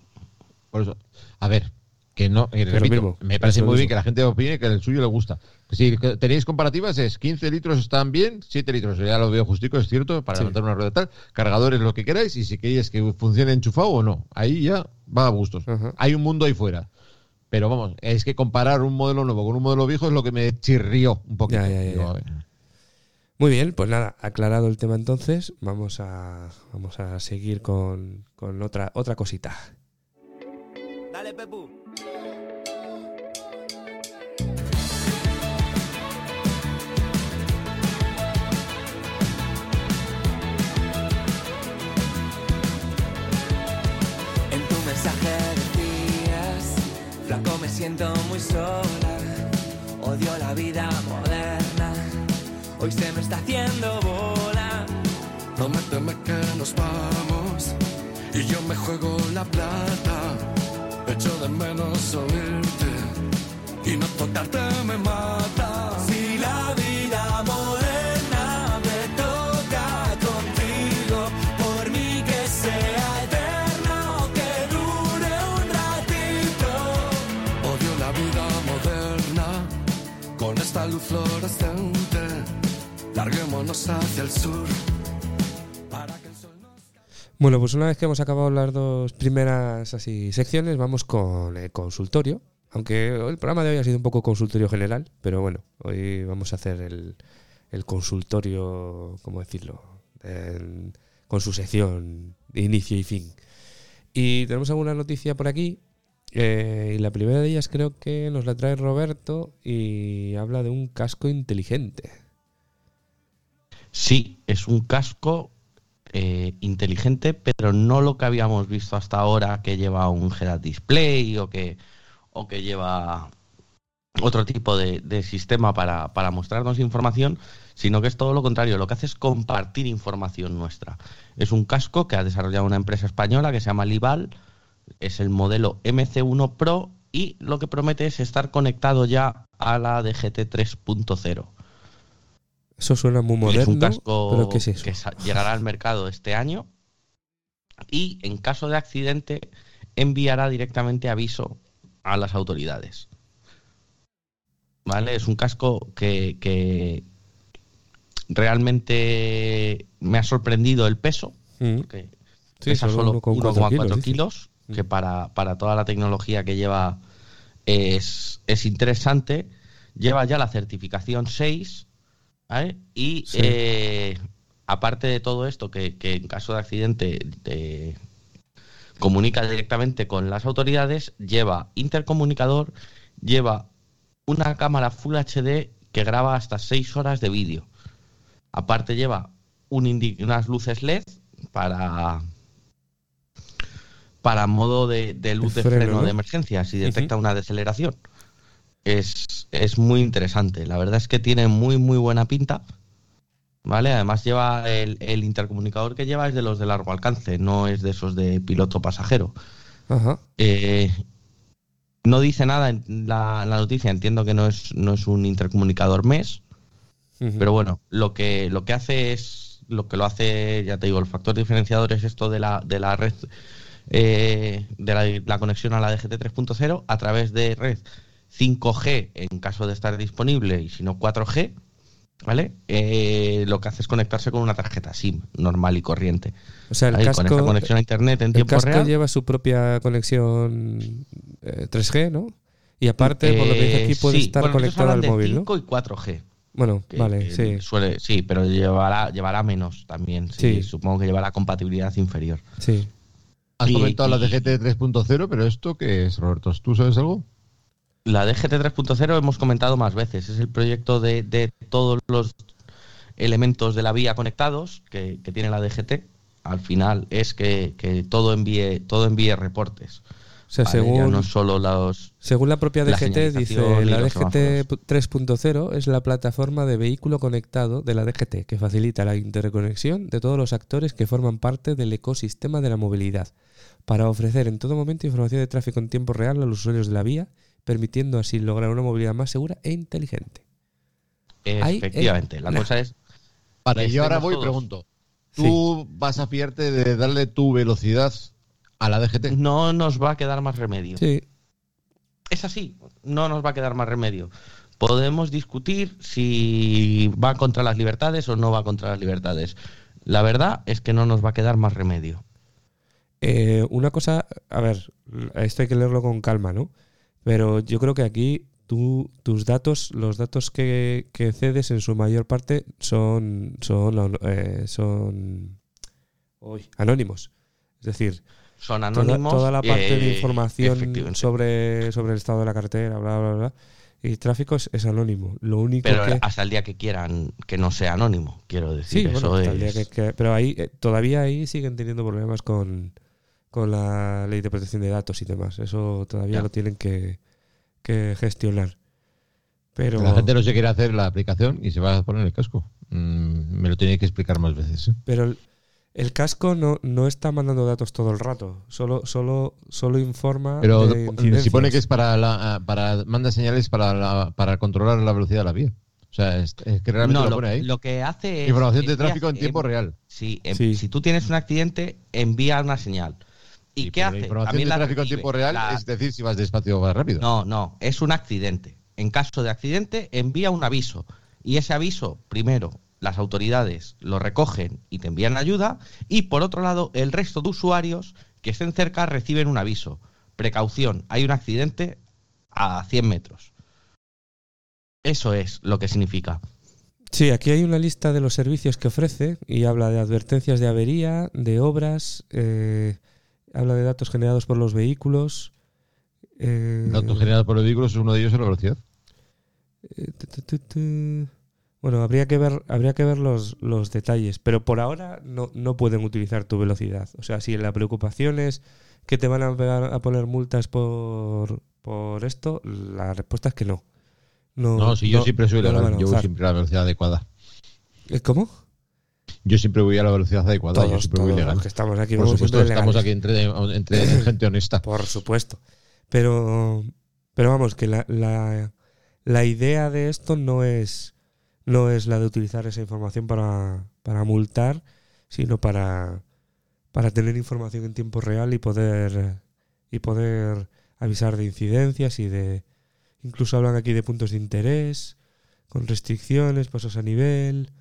Por eso, a ver, que no, eh, repito, me parece muy bien que la gente opine que el suyo le gusta. Si tenéis comparativas es 15 litros están bien, 7 litros ya lo veo justico, es cierto, para Sí. levantar una rueda tal, cargadores lo que queráis y si queréis que funcione enchufado o no, ahí ya va a gustos. Hay un mundo ahí fuera. Pero vamos, es que comparar un modelo nuevo con un modelo viejo es lo que me chirrió un poquito. Ya, ya, ya, Digo, ya. a ver. Muy bien, pues nada, aclarado el tema entonces, vamos a, vamos a seguir con, con otra, otra cosita. Dale, Pepu. En tu mensaje decías, flaco me siento muy sola, odio la vida hoy se me está haciendo bola. Prométeme que nos vamos y yo me juego la plata. Echo de menos oírte y no tocarte me mata. Si la vida moderna me toca contigo, por mí que sea eterna o que dure un ratito. Odio la vida moderna con esta luz fluorescente. Hacia el sur. Para que el sol Bueno, pues una vez que hemos acabado las dos primeras así secciones, vamos con el consultorio. Aunque el programa de hoy ha sido un poco consultorio general, pero bueno, hoy vamos a hacer el, consultorio, ¿cómo decirlo? Con su sección de inicio y fin. Y tenemos alguna noticia por aquí. eh, y la primera de ellas creo que nos la trae Roberto y habla de un casco inteligente. Sí, es un casco eh, inteligente, pero no lo que habíamos visto hasta ahora, que lleva un head display o que, lleva otro tipo de, sistema para, para mostrarnos información, sino que es todo lo contrario. Lo que hace es compartir información nuestra. Es un casco que ha desarrollado una empresa española que se llama Lival, es el modelo MC1 Pro y lo que promete es estar conectado ya a la DGT 3.0. Eso suena muy Es moderno, un casco pero ¿qué es eso? que llegará al mercado este año y en caso de accidente enviará directamente aviso a las autoridades. ¿Vale? Es un casco que, que realmente me ha sorprendido el peso, Mm. Sí, pesa solo solo 1,4 1,4 dice. kilos, que Mm. para, para toda la tecnología que lleva es, es interesante. Lleva ya la certificación 6, ¿vale? Y Sí. eh, aparte de todo esto, que, que en caso de accidente te comunica directamente con las autoridades, lleva intercomunicador, lleva una cámara Full HD que graba hasta 6 horas de vídeo. Aparte lleva un unas luces LED para para modo de, de luz De de freno, freno, ¿no? de emergencia si detecta una deceleración. Es, es muy interesante. La verdad es que tiene muy muy buena pinta. ¿Vale? Además lleva el, el intercomunicador que lleva es de los de largo alcance, no es de esos de piloto pasajero. Ajá. Eh, no dice nada en la, la noticia, entiendo que no es, no es un intercomunicador MES, pero bueno, lo que, lo que hace es, lo que lo hace, ya te digo, el factor diferenciador es esto de la, de la red, eh, de la, la conexión a la DGT 3.0 a través de red 5G en caso de estar disponible y si no 4G, ¿vale? Eh, lo que hace es conectarse con una tarjeta SIM normal y corriente. O sea, el Ahí, con esta casco, conexión a internet en el tiempo casco real. lleva su propia conexión eh, 3G, ¿no? Y aparte, por lo que dice aquí, puede Eh, sí, estar bueno, conectado al de móvil, ¿no? 5 y 4G. Bueno, que- vale, que sí, Suele, sí, pero llevará, llevará menos también. Sí, Sí. Supongo que llevará compatibilidad inferior. sí. Has Y- comentado la y- DGT 3.0, pero ¿esto qué es, Roberto? ¿Tú sabes algo? La DGT 3.0 hemos comentado más veces. Es el proyecto de, de todos los elementos de la vía conectados que, que tiene la DGT. Al final es que, que todo envíe todo envíe reportes. O sea, según, no solo los según la propia la DGT, dice la DGT semáforos. 3.0 es la plataforma de vehículo conectado de la DGT que facilita la interconexión de todos los actores que forman parte del ecosistema de la movilidad para ofrecer en todo momento información de tráfico en tiempo real a los usuarios de la vía, permitiendo así lograr una movilidad más segura e inteligente. Ahí, efectivamente. eh, la nah. cosa es Vale, que yo ahora estemos voy y pregunto. ¿Tú vas a fiarte de darle tu velocidad a la DGT? no nos va a quedar más remedio. Sí, Es así, no nos va a quedar más remedio. Podemos discutir si va contra las libertades o no va contra las libertades. La verdad es que no nos va a quedar más remedio. Eh, una cosa, a ver, esto hay que leerlo con calma, ¿no? Pero yo creo que aquí tú, tus datos, los datos que, que cedes en su mayor parte son, son, eh, son uy, anónimos. Es decir, Son toda, anónimos. toda la parte de información sobre, sobre el estado de la carretera, bla, bla, bla, y tráfico es, es anónimo. Lo único Pero que... hasta el día que quieran que no sea anónimo, quiero Sí, decir. bueno, eso hasta el día es- que- que- pero ahí eh, todavía ahí siguen teniendo problemas con, con la ley de protección de datos y demás. Eso todavía Ya. lo tienen que, que gestionar. Pero, La gente no se quiere hacer la aplicación y se va a poner el casco. Mm, me lo tiene que explicar más veces. ¿eh? pero el, el casco no, no está mandando datos todo el rato. Solo, solo, solo informa Pero de incidencias. supone que es para la, para manda señales para la- para controlar la velocidad de la vía. O sea, es, es que realmente No, lo lo, pone ahí. lo que hace es. Información de envía- tráfico en tiempo em- real. Sí, em- Sí. si tú tienes un accidente, envía una señal. ¿Y, Sí, qué hace? La información También de la tráfico en tiempo real La- es decir si vas despacio o vas rápido. No, no, es un accidente. En caso de accidente, envía un aviso. Y ese aviso, primero, las autoridades lo recogen y te envían ayuda. Y por otro lado, el resto de usuarios que estén cerca reciben un aviso. Precaución, hay un accidente a 100 metros. Eso es lo que significa. Sí, aquí hay una lista de los servicios que ofrece y habla de advertencias de avería, de obras, eh, habla de datos generados por los vehículos. eh, Datos generados por los vehículos, uno de ellos es la velocidad. Eh, tu, tu, tu, tu. Bueno, habría que ver, habría que ver los, los detalles, pero por ahora no, no pueden utilizar tu velocidad. O sea, si la preocupación es que te van a, pegar- a poner multas por, por esto, la respuesta es que no. No, No, si yo no- siempre soy no yo siempre la velocidad adecuada. Eh, ¿Cómo? Yo siempre voy a la velocidad adecuada, yo Todos, siempre voy legal. los que estamos aquí Por supuesto, estamos aquí entre, entre <clears throat> gente honesta. Por supuesto. Pero, pero vamos, que la, la, la idea de esto no es, no es la de utilizar esa información para, para multar, sino para, para tener información en tiempo real y poder, y poder avisar de incidencias y de... Incluso hablan aquí de puntos de interés, con restricciones, pasos a nivel,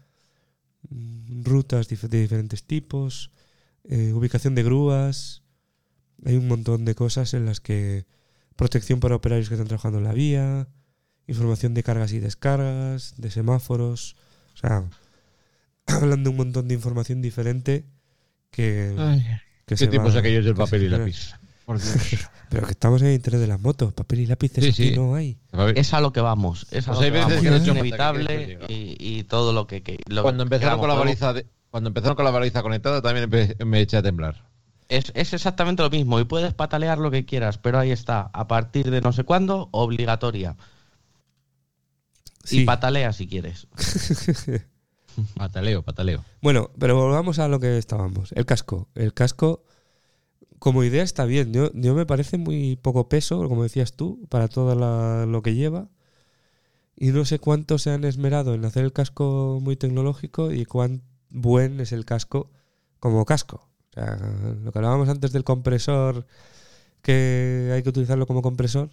rutas dif- de diferentes tipos, eh, ubicación de grúas. Hay un montón de cosas en las que protección para operarios que están trabajando en la vía, información de cargas y descargas, de semáforos. O sea, <clears throat> hablan de un montón de información diferente que, que ¿Qué se tipos va- aquellos del papel y lápiz? Por Dios. <laughs> Pero que estamos en el interés de las motos, papel y lápices Sí, aquí sí. no hay. Es a lo que vamos. Es a Pues lo hay que veces vamos. que no es que inevitable quieras y, y todo lo que. que- lo cuando que empezaron con la baliza de- cuando empezaron con la baliza conectada también me eché a temblar. Es, es exactamente lo mismo y puedes patalear lo que quieras, pero ahí está. A partir de no sé cuándo, obligatoria. Sí. Y patalea si quieres. <laughs> Pataleo, pataleo. Bueno, pero volvamos a lo que estábamos. El casco. El casco, como idea, está bien. Yo, yo me parece muy poco peso, como decías tú, para todo la- lo que lleva. Y no sé cuánto se han esmerado en hacer el casco muy tecnológico y cuán buen es el casco como casco. O sea, lo que hablábamos antes del compresor, que hay que utilizarlo como compresor,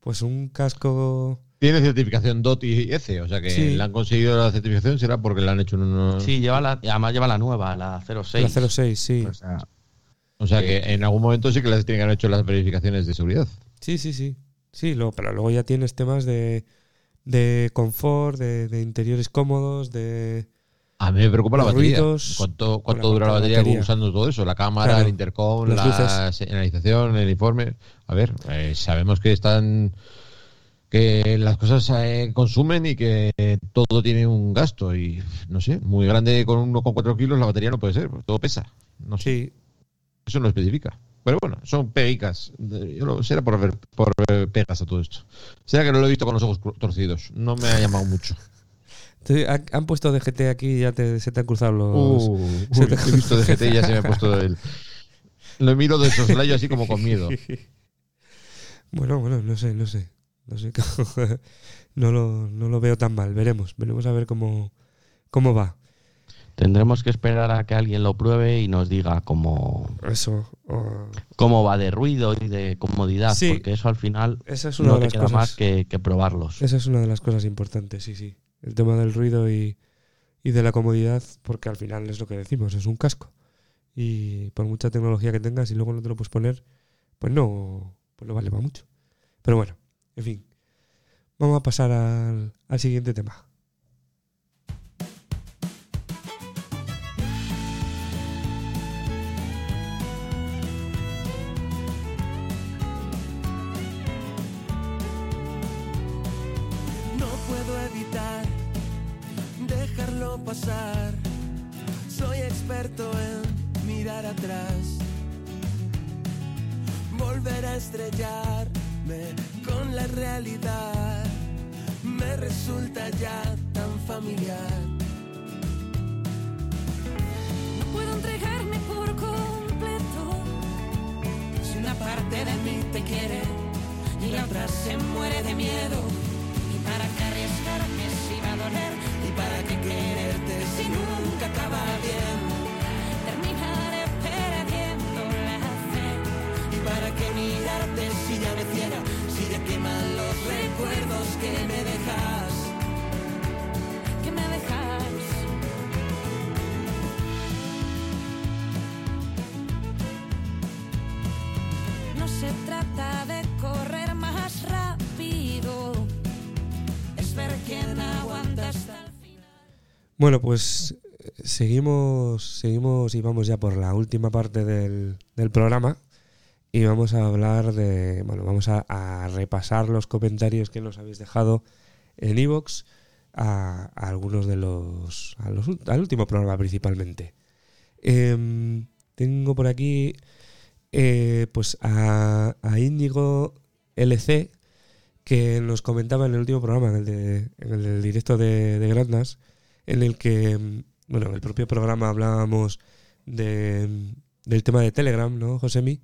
pues un casco... Tiene certificación DOT y ECE, o sea que Sí. le han conseguido la certificación será porque le han hecho unos... Sí, lleva la, además lleva la nueva, la 06. La 06, sí. O sea, O sea que en algún momento sí que les tienen que haber hecho las verificaciones de seguridad. Sí, sí, sí. Sí, lo, pero luego ya tienes temas de, de confort, de, de interiores cómodos, de, A mí me preocupa la batería. ruidos, ¿Cuánto, cuánto dura la batería. batería usando todo eso? La cámara, Claro, el intercom, las la luces. señalización, el informe. A ver, eh, sabemos que están que las cosas se consumen y que todo tiene un gasto y no sé, muy grande con 1,4 kilos la batería no puede ser, porque todo pesa. No sé, Sí, eso no especifica. Pero bueno, son pegicas. De- Yo lo, será por ver, por ver pegas a todo esto. Será que no lo he visto con los ojos torcidos. No me ha llamado mucho. Han, puesto DGT aquí y ya te- se te han cruzado los. Uh, se uy, te- he visto DGT y ya se me ha puesto el. Lo miro de soslayo así como con miedo. <laughs> Bueno, bueno, no sé, no sé. No sé. <laughs> no, lo, no lo veo tan mal. Veremos. Veremos a ver cómo, cómo va. Tendremos que esperar a que alguien lo pruebe y nos diga cómo, Eso. o- cómo va de ruido y de comodidad, Sí. porque eso al final esa es una no de te las queda cosas. más que, que probarlos. Esa es una de las cosas importantes, sí, sí. El tema del ruido y, y de la comodidad, porque al final es lo que decimos, es un casco. Y por mucha tecnología que tengas y luego no te lo puedes poner, pues no, pues no vale para mucho. Pero bueno, en fin. Vamos a pasar al, al siguiente tema. Pasar. Soy experto en mirar atrás. Volver a estrellarme con la realidad me resulta ya tan familiar. No puedo entregarme por completo. Si una parte de mí te quiere y la otra se muere de miedo. ¿Y para qué arriesgarme si va a doler? ¿Y para qué quererte si nunca acaba bien? Terminaré perdiendo la fe. ¿Y para qué mirarte si ya me ciega? Si ya queman los recuerdos que me dejas. que me dejas. No se trata Bueno, pues seguimos, seguimos y vamos ya por la última parte del, programa. Y vamos a hablar de. Bueno, vamos a, repasar los comentarios que nos habéis dejado en Evox a, algunos de los, a los. Al último programa principalmente. Em, tengo por aquí. eh, pues a, a Índigo LC que nos comentaba en el último programa, en el, de, en el directo de, de en el que, mm, bueno, en el propio programa hablábamos de, del tema de Telegram, ¿no, Josemi?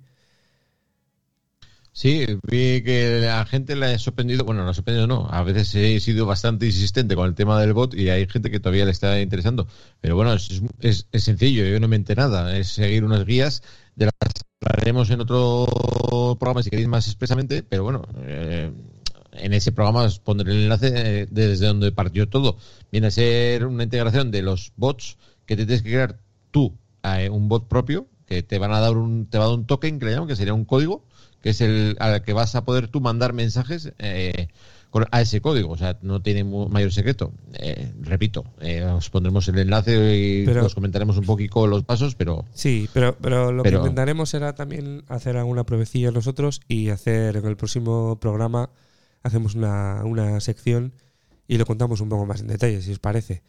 Sí, vi que la gente le ha sorprendido, bueno, no ha sorprendido no, a veces he sido bastante insistente con el tema del bot y hay gente que todavía le está interesando. Pero bueno, es, es- es sencillo, yo no me nada, es seguir unas guías de las que hablaremos en otro programa si queréis más expresamente, pero bueno, eh, en ese programa os pondré el enlace eh, desde donde partió todo. Viene a ser una integración de los bots que te tienes que crear tú, eh, un bot propio, que te van a dar un, te va a dar un token que le llaman, que sería un código, que es el al que vas a poder tú mandar mensajes eh, con- a ese código. O sea, no tiene mayor secreto. Eh, repito, eh, os pondremos el enlace y Pero- os comentaremos un poquito los pasos, pero Sí, pero, pero lo Pero- que intentaremos será también hacer alguna pruebecilla nosotros y hacer en el próximo programa, hacemos una, una sección y lo contamos un poco más en detalle, si os parece.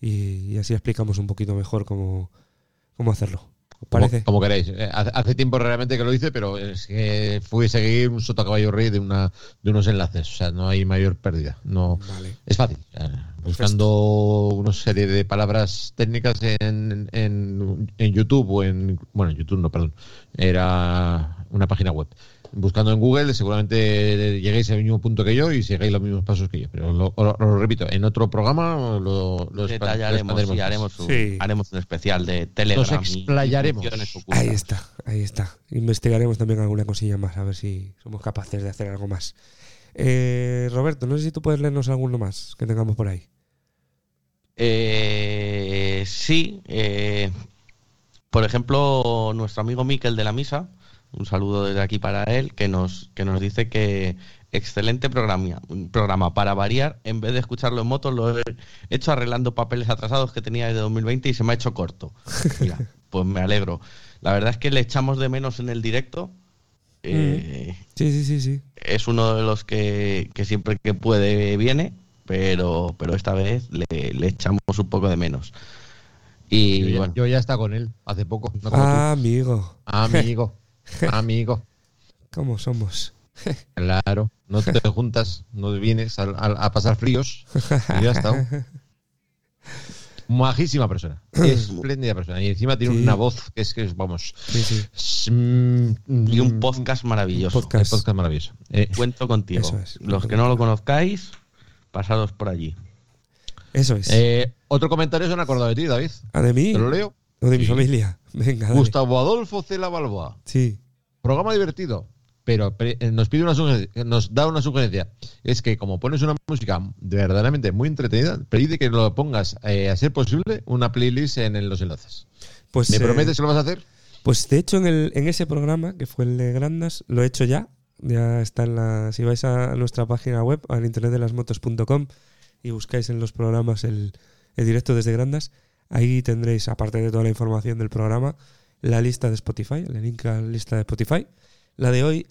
Y, y así explicamos un poquito mejor cómo, cómo hacerlo. ¿Os como, parece? como queréis. Eh, Hace, tiempo realmente que lo hice, pero es que fui a seguir un sota caballo rey de una de unos enlaces. O sea, no hay mayor pérdida. No Vale. es fácil. Buscando una serie de palabras técnicas en, en, en YouTube o en bueno en YouTube no perdón era una página web buscando en Google seguramente lleguéis al mismo punto que yo y sigáis los mismos pasos que yo pero lo, lo- lo repito en otro programa lo, lo Detallaremos y haremos un, Sí. haremos un especial de Telegram. y explayaremos. Ahí está, ahí está. Investigaremos también alguna cosilla más, a ver si somos capaces de hacer algo más. Eh, Roberto, no sé si tú puedes leernos alguno más que tengamos por ahí. Eh, sí, eh, por ejemplo, nuestro amigo Miquel de la Misa, un saludo desde aquí para él, que nos, que nos dice que excelente programa, programa. Para variar, en vez de escucharlo en moto, lo he hecho arreglando papeles atrasados que tenía desde 2020 y se me ha hecho corto. <laughs> Mira, pues me alegro. La verdad es que le echamos de menos en el directo. Eh, Sí, sí, sí, sí. es uno de los que, que siempre que puede viene, pero, pero esta vez le, le echamos un poco de menos. Y Yo ya, bueno, yo ya está con él hace poco. No como Ah, amigo. tú. Amigo. Amigo. <laughs> <laughs> ¿Cómo somos? Claro. No te <laughs> juntas, no vienes a, a- a pasar fríos. Y ya está. Majísima persona. Espléndida persona. Y encima tiene Sí. una voz que es que, es, vamos. Sí, sí. es, mm, y un podcast maravilloso. Un podcast. podcast maravilloso. Eh, Cuento contigo. Eso es. Los que no lo conozcáis, pasados por allí. Eso es. eh, otro comentario se han acordado de ti, David. ¿Ah, de mí? ¿Te lo leo? ¿O de mi familia? <laughs> Venga, dale. Gustavo Adolfo Cela Balboa. Sí. Programa divertido, pero eh, nos pide una sugerencia, nos da una sugerencia. Es que como pones una música de verdaderamente muy entretenida, pide que lo pongas, eh, a ser posible, una playlist en, en los enlaces. Pues, ¿Me eh, prometes que lo vas a hacer? Pues de hecho en, el, en ese programa, que fue el de Grandas, lo he hecho ya. Ya está en la... Si vais a nuestra página web, al internetdelasmotos.com y buscáis en los programas el, el directo desde Grandas, ahí tendréis, aparte de toda la información del programa, la lista de Spotify, el link a la lista de Spotify. La de hoy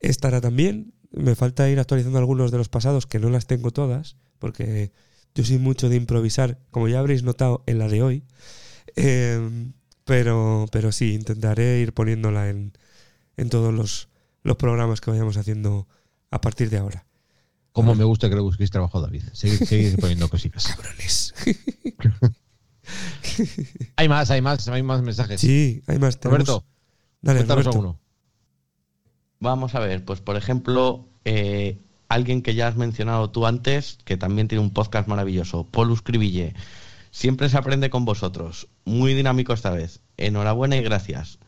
estará también. Me falta ir actualizando algunos de los pasados, que no las tengo todas, porque yo soy mucho de improvisar, como ya habréis notado en la de hoy. Eh, pero, pero sí, intentaré ir poniéndola en, en todos los, los programas que vayamos haciendo a partir de ahora. Como me gusta que le busquéis trabajo, David. Seguid, seguid poniendo cositas. <laughs> Cabrones. <laughs> <laughs> Hay más, hay más, hay más mensajes. Sí, hay más. tenemos- Roberto, Dale, Roberto. alguno. Vamos a ver, pues por ejemplo, eh, alguien que ya has mencionado tú antes, que también tiene un podcast maravilloso, Polus Cribille. Siempre se aprende con vosotros. Muy dinámico esta vez. Enhorabuena y gracias.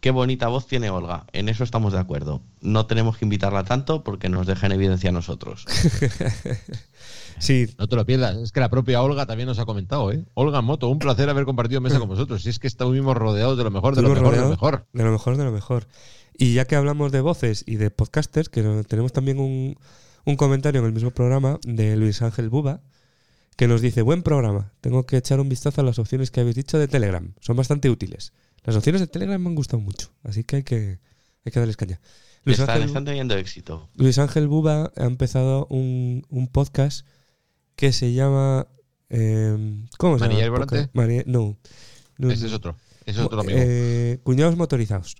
Qué bonita voz tiene Olga. En eso estamos de acuerdo. No tenemos que invitarla tanto porque nos deja en evidencia a nosotros. <laughs> Sí, No te lo pierdas. Es que la propia Olga también nos ha comentado, ¿eh? Olga Moto, un placer haber compartido mesa con vosotros. Si es que estuvimos rodeados de lo mejor, de lo mejor, de lo mejor. De lo mejor, de lo mejor. Y ya que hablamos de voces y de podcasters, que tenemos también un, un comentario en el mismo programa de Luis Ángel Buba, que nos dice, buen programa, tengo que echar un vistazo a las opciones que habéis dicho de Telegram, son bastante útiles. Las opciones de Telegram me han gustado mucho, así que hay que, hay que darles caña. Luis Están, Ángel, están teniendo éxito. Luis Ángel Buba ha empezado un, un podcast que se llama... eh, ¿Cómo se llama? ¿Manillar y volante? Mani- no. No, Ese es otro. Ese es otro amigo. Eh, cuñados motorizados.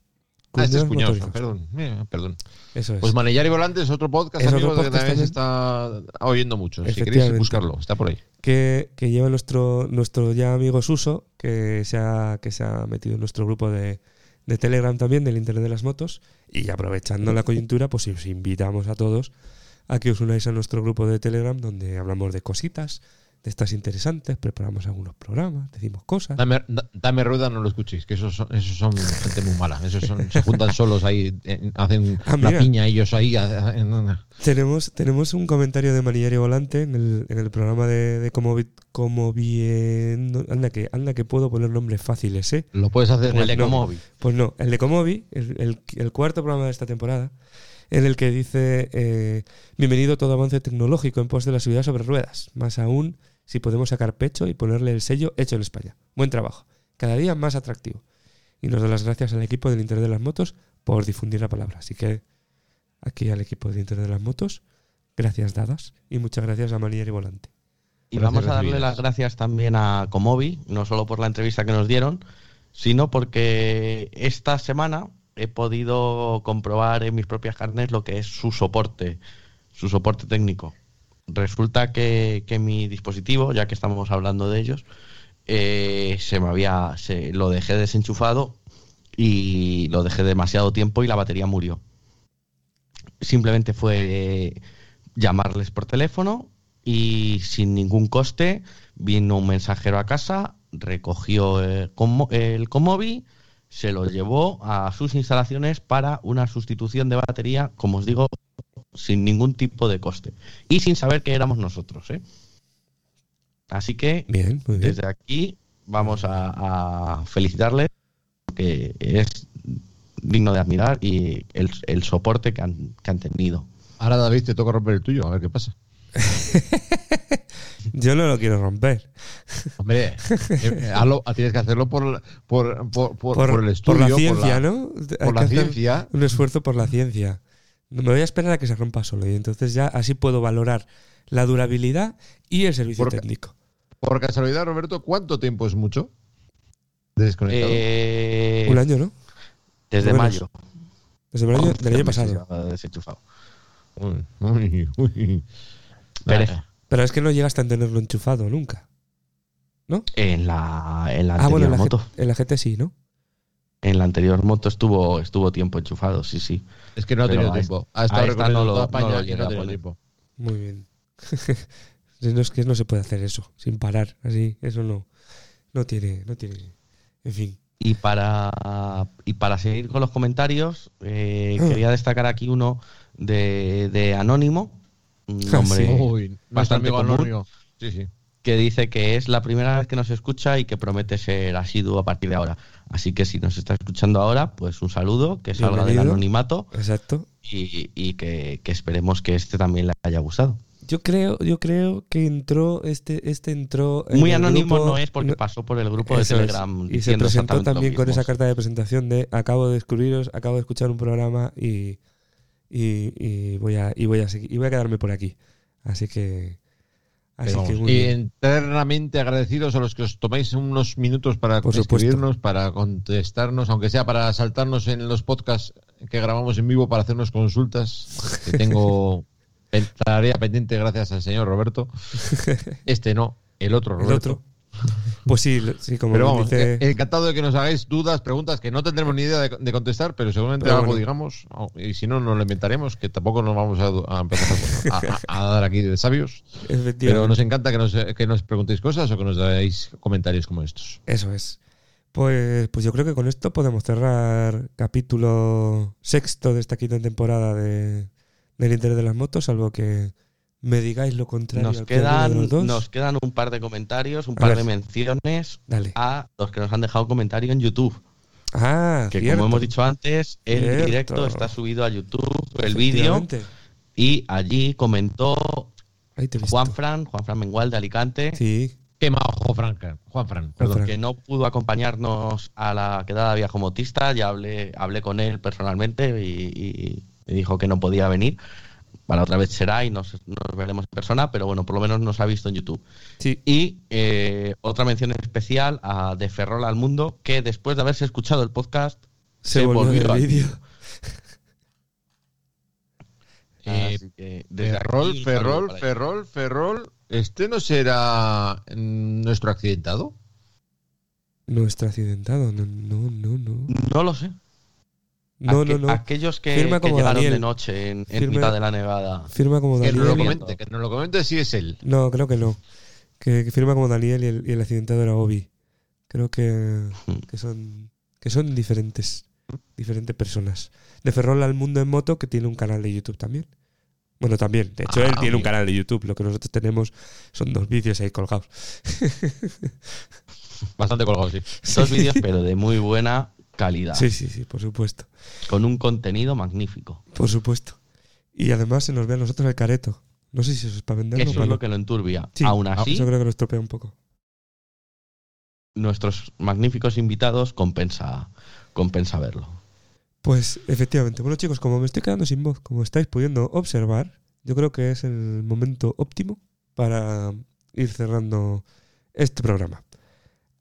ah, este es Cuñados motorizados. Perdón. perdón. Eso es. Pues Manillar y Volante es otro podcast, Es otro amigos, que podcast también se está oyendo mucho. Si queréis Efectivamente. buscarlo, está por ahí. que, que lleva nuestro, nuestro ya amigo Suso, que se ha, que se ha metido en nuestro grupo de, de Telegram también, del Internet de las Motos. Y aprovechando la coyuntura, pues os invitamos a todos a que os unáis a nuestro grupo de Telegram, donde hablamos de cositas, de estas interesantes, preparamos algunos programas, decimos cosas. Dame, da- dame rueda, no lo escuchéis, que esos son, esos son gente muy mala. Esos son- se juntan <laughs> solos ahí, eh, hacen Ah, la piña ellos ahí. en- Tenemos, tenemos un comentario de Manillar y Volante en el, en el programa de, de cómo, cómo bien... Anda que, anda que puedo poner nombres fáciles, ¿eh? Lo puedes hacer Como el de no. Comovi. Pues no, el de Comovi, el, el- el cuarto programa de esta temporada, en el que dice, eh, bienvenido todo avance tecnológico en pos de la seguridad sobre ruedas, más aún si podemos sacar pecho y ponerle el sello hecho en España. Buen trabajo, cada día más atractivo. Y nos da las gracias al equipo del Internet de las Motos por difundir la palabra. Así que aquí al equipo del Internet de las Motos, gracias dadas y muchas gracias a Manier y Volante. Y Gracias, vamos a darle las gracias también a Comovi, no solo por la entrevista que nos dieron, sino porque esta semana he podido comprobar en mis propias carnes lo que es su soporte, su soporte técnico. Resulta que, que mi dispositivo, ya que estamos hablando de ellos, eh, se me había, lo dejé desenchufado y lo dejé demasiado tiempo y la batería murió. Simplemente fue eh, llamarles por teléfono y sin ningún coste vino un mensajero a casa, recogió el, el Comovi, se lo llevó a sus instalaciones para una sustitución de batería, como os digo, sin ningún tipo de coste y sin saber que éramos nosotros. ¿eh? Así que Bien, muy bien. desde aquí vamos a, a felicitarles porque es digno de admirar y el, el soporte que han, que han tenido. Ahora, David, te toca romper el tuyo, a ver qué pasa. <laughs> Yo no lo quiero romper. Hombre, eh, eh, hazlo- tienes que hacerlo por, por, por, por- Por, por el estudio. por la ciencia, la- ¿no? Hay Por la ciencia. Un esfuerzo por la ciencia. Me voy a esperar a que se rompa solo y entonces ya así puedo valorar la durabilidad y el servicio técnico. Por casualidad, Roberto, ¿cuánto tiempo es mucho? de Desconectado. Eh, Un año, ¿no? Desde mayo. Desde el año, del año pasado. desenchufado. Uy, uy, uy. Pereza. Pero es que no llegaste a tenerlo enchufado nunca. En la, en la Ah, anterior bueno, en la, moto. G- en la GT sí, ¿no? En la anterior moto estuvo, estuvo tiempo enchufado, sí, sí. Es que no ha tenido tiempo. Ha a estado recorriendo no lo- toda no España y no ha tenido tiempo. Muy bien. <laughs> No, es que no se puede hacer eso, sin parar, así, eso no, no tiene, no tiene, en fin. Y para, y para seguir con los comentarios, eh, Ah. quería destacar aquí uno de, de Anónimo, un <laughs> hombre sí. Uy, bastante común. Anónimo. Sí, sí. que dice que es la primera vez que nos escucha y que promete ser asiduo a partir de ahora. Así que si nos está escuchando ahora, pues un saludo, que salga del anonimato Exacto. y, y que, que esperemos que este también le haya gustado. Yo creo, yo creo que entró, este, este entró. en Muy el anónimo grupo- no es porque no- pasó por el grupo de es. Telegram. Y se presentó también con esa carta de presentación de acabo de descubriros, acabo de escuchar un programa y, y, y voy a y voy a seguir, y voy a quedarme por aquí. Así que así que muy y eternamente agradecidos a los que os toméis unos minutos para escribirnos, para contestarnos, aunque sea para saltarnos en los podcasts que grabamos en vivo para hacernos consultas, que tengo <laughs> tarea pendiente gracias al señor Roberto. <laughs> Este no, el otro El Roberto. otro. Pues sí, sí, como Pero vamos, dice, eh, encantado de que nos hagáis dudas, preguntas que no tendremos ni idea de, de contestar, pero seguramente Pero algo bueno. digamos, y si no, nos lo inventaremos, que tampoco nos vamos a, a empezar a, a- a dar aquí de sabios. Pero nos encanta que nos, que nos preguntéis cosas o que nos dais comentarios como estos. eso es. Pues, pues yo creo que con esto podemos cerrar capítulo sexto de esta quinta temporada de, del Interés de las Motos, salvo que me digáis lo contrario. Nos quedan, nos quedan un par de comentarios, un par de menciones Dale. a los que nos han dejado comentario en YouTube. Ah, Que cierto. como hemos dicho antes, el Cierto. directo está subido a YouTube, el vídeo, y allí comentó Ahí te he visto. Juan Fran, Juan Fran Mengual de Alicante, Sí, Qué majo, Franca. Juan Fran. Juan Fran. que no pudo acompañarnos a la quedada viajomotista. Ya hablé, hablé con él personalmente y, y me dijo que no podía venir. Para otra vez será y nos, nos veremos en persona, pero bueno, por lo menos nos ha visto en YouTube. sí. Y eh, otra mención especial a De Ferrol al Mundo, que después de haberse escuchado el podcast, Se, Se volvió, volvió el al vídeo. <laughs> Eh, desde aquí Ferrol, Ferrol. Ferrol, Ferrol. ¿Este no será mm, nuestro accidentado? Nuestro accidentado. No, no, no. No, No lo sé. No, Aqu- no. no. Aquellos que, Firma que llegaron Daniel. de noche en, en Firma- mitad de la nevada. Firma como Que nos lo comente, que nos lo comente si es él. No, creo que no. Que, que firma como Daniel y el, y el accidentado era Obi. Creo que, <laughs> que son que son diferentes diferentes personas. De Ferrol al mundo en moto que tiene un canal de YouTube también. Bueno, también. De hecho, Ah, él tiene un canal de YouTube. Lo que nosotros tenemos son dos vídeos ahí colgados. <laughs> Bastante colgado, sí. Dos vídeos, pero de muy buena calidad. Sí, sí, sí, por supuesto. Con un contenido magnífico. Por supuesto. Y además se nos ve a nosotros el careto. No sé si eso es para venderlo eso es lo que lo enturbia. Sí, Aún ah, así, Eso creo que lo estropea un poco. nuestros magníficos invitados compensa, compensa verlo. Pues efectivamente. Bueno chicos, como me estoy quedando sin voz, como estáis pudiendo observar, yo creo que es el momento óptimo para ir cerrando este programa.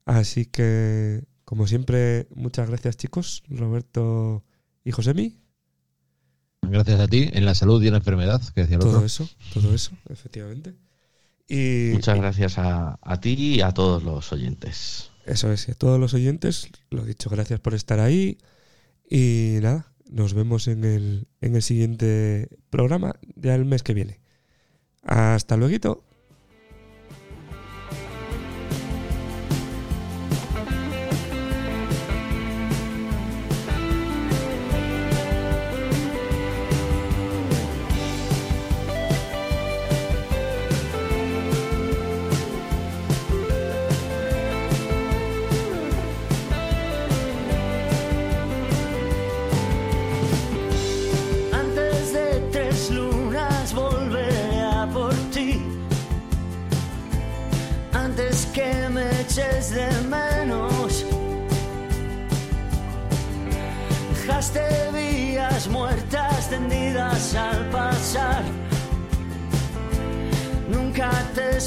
Así que, como siempre, muchas gracias chicos, Roberto y Josemi. Gracias a ti, en la salud y en la enfermedad, que decía el Todo otro. eso, todo eso, efectivamente. Y Muchas gracias a, a ti y a todos los oyentes. Eso es, y a todos los oyentes, lo dicho, gracias por estar ahí. Y nada, nos vemos en el, en el siguiente programa, ya el mes que viene. Hasta luego. Dejaste vías muertas tendidas al pasar. Nunca te he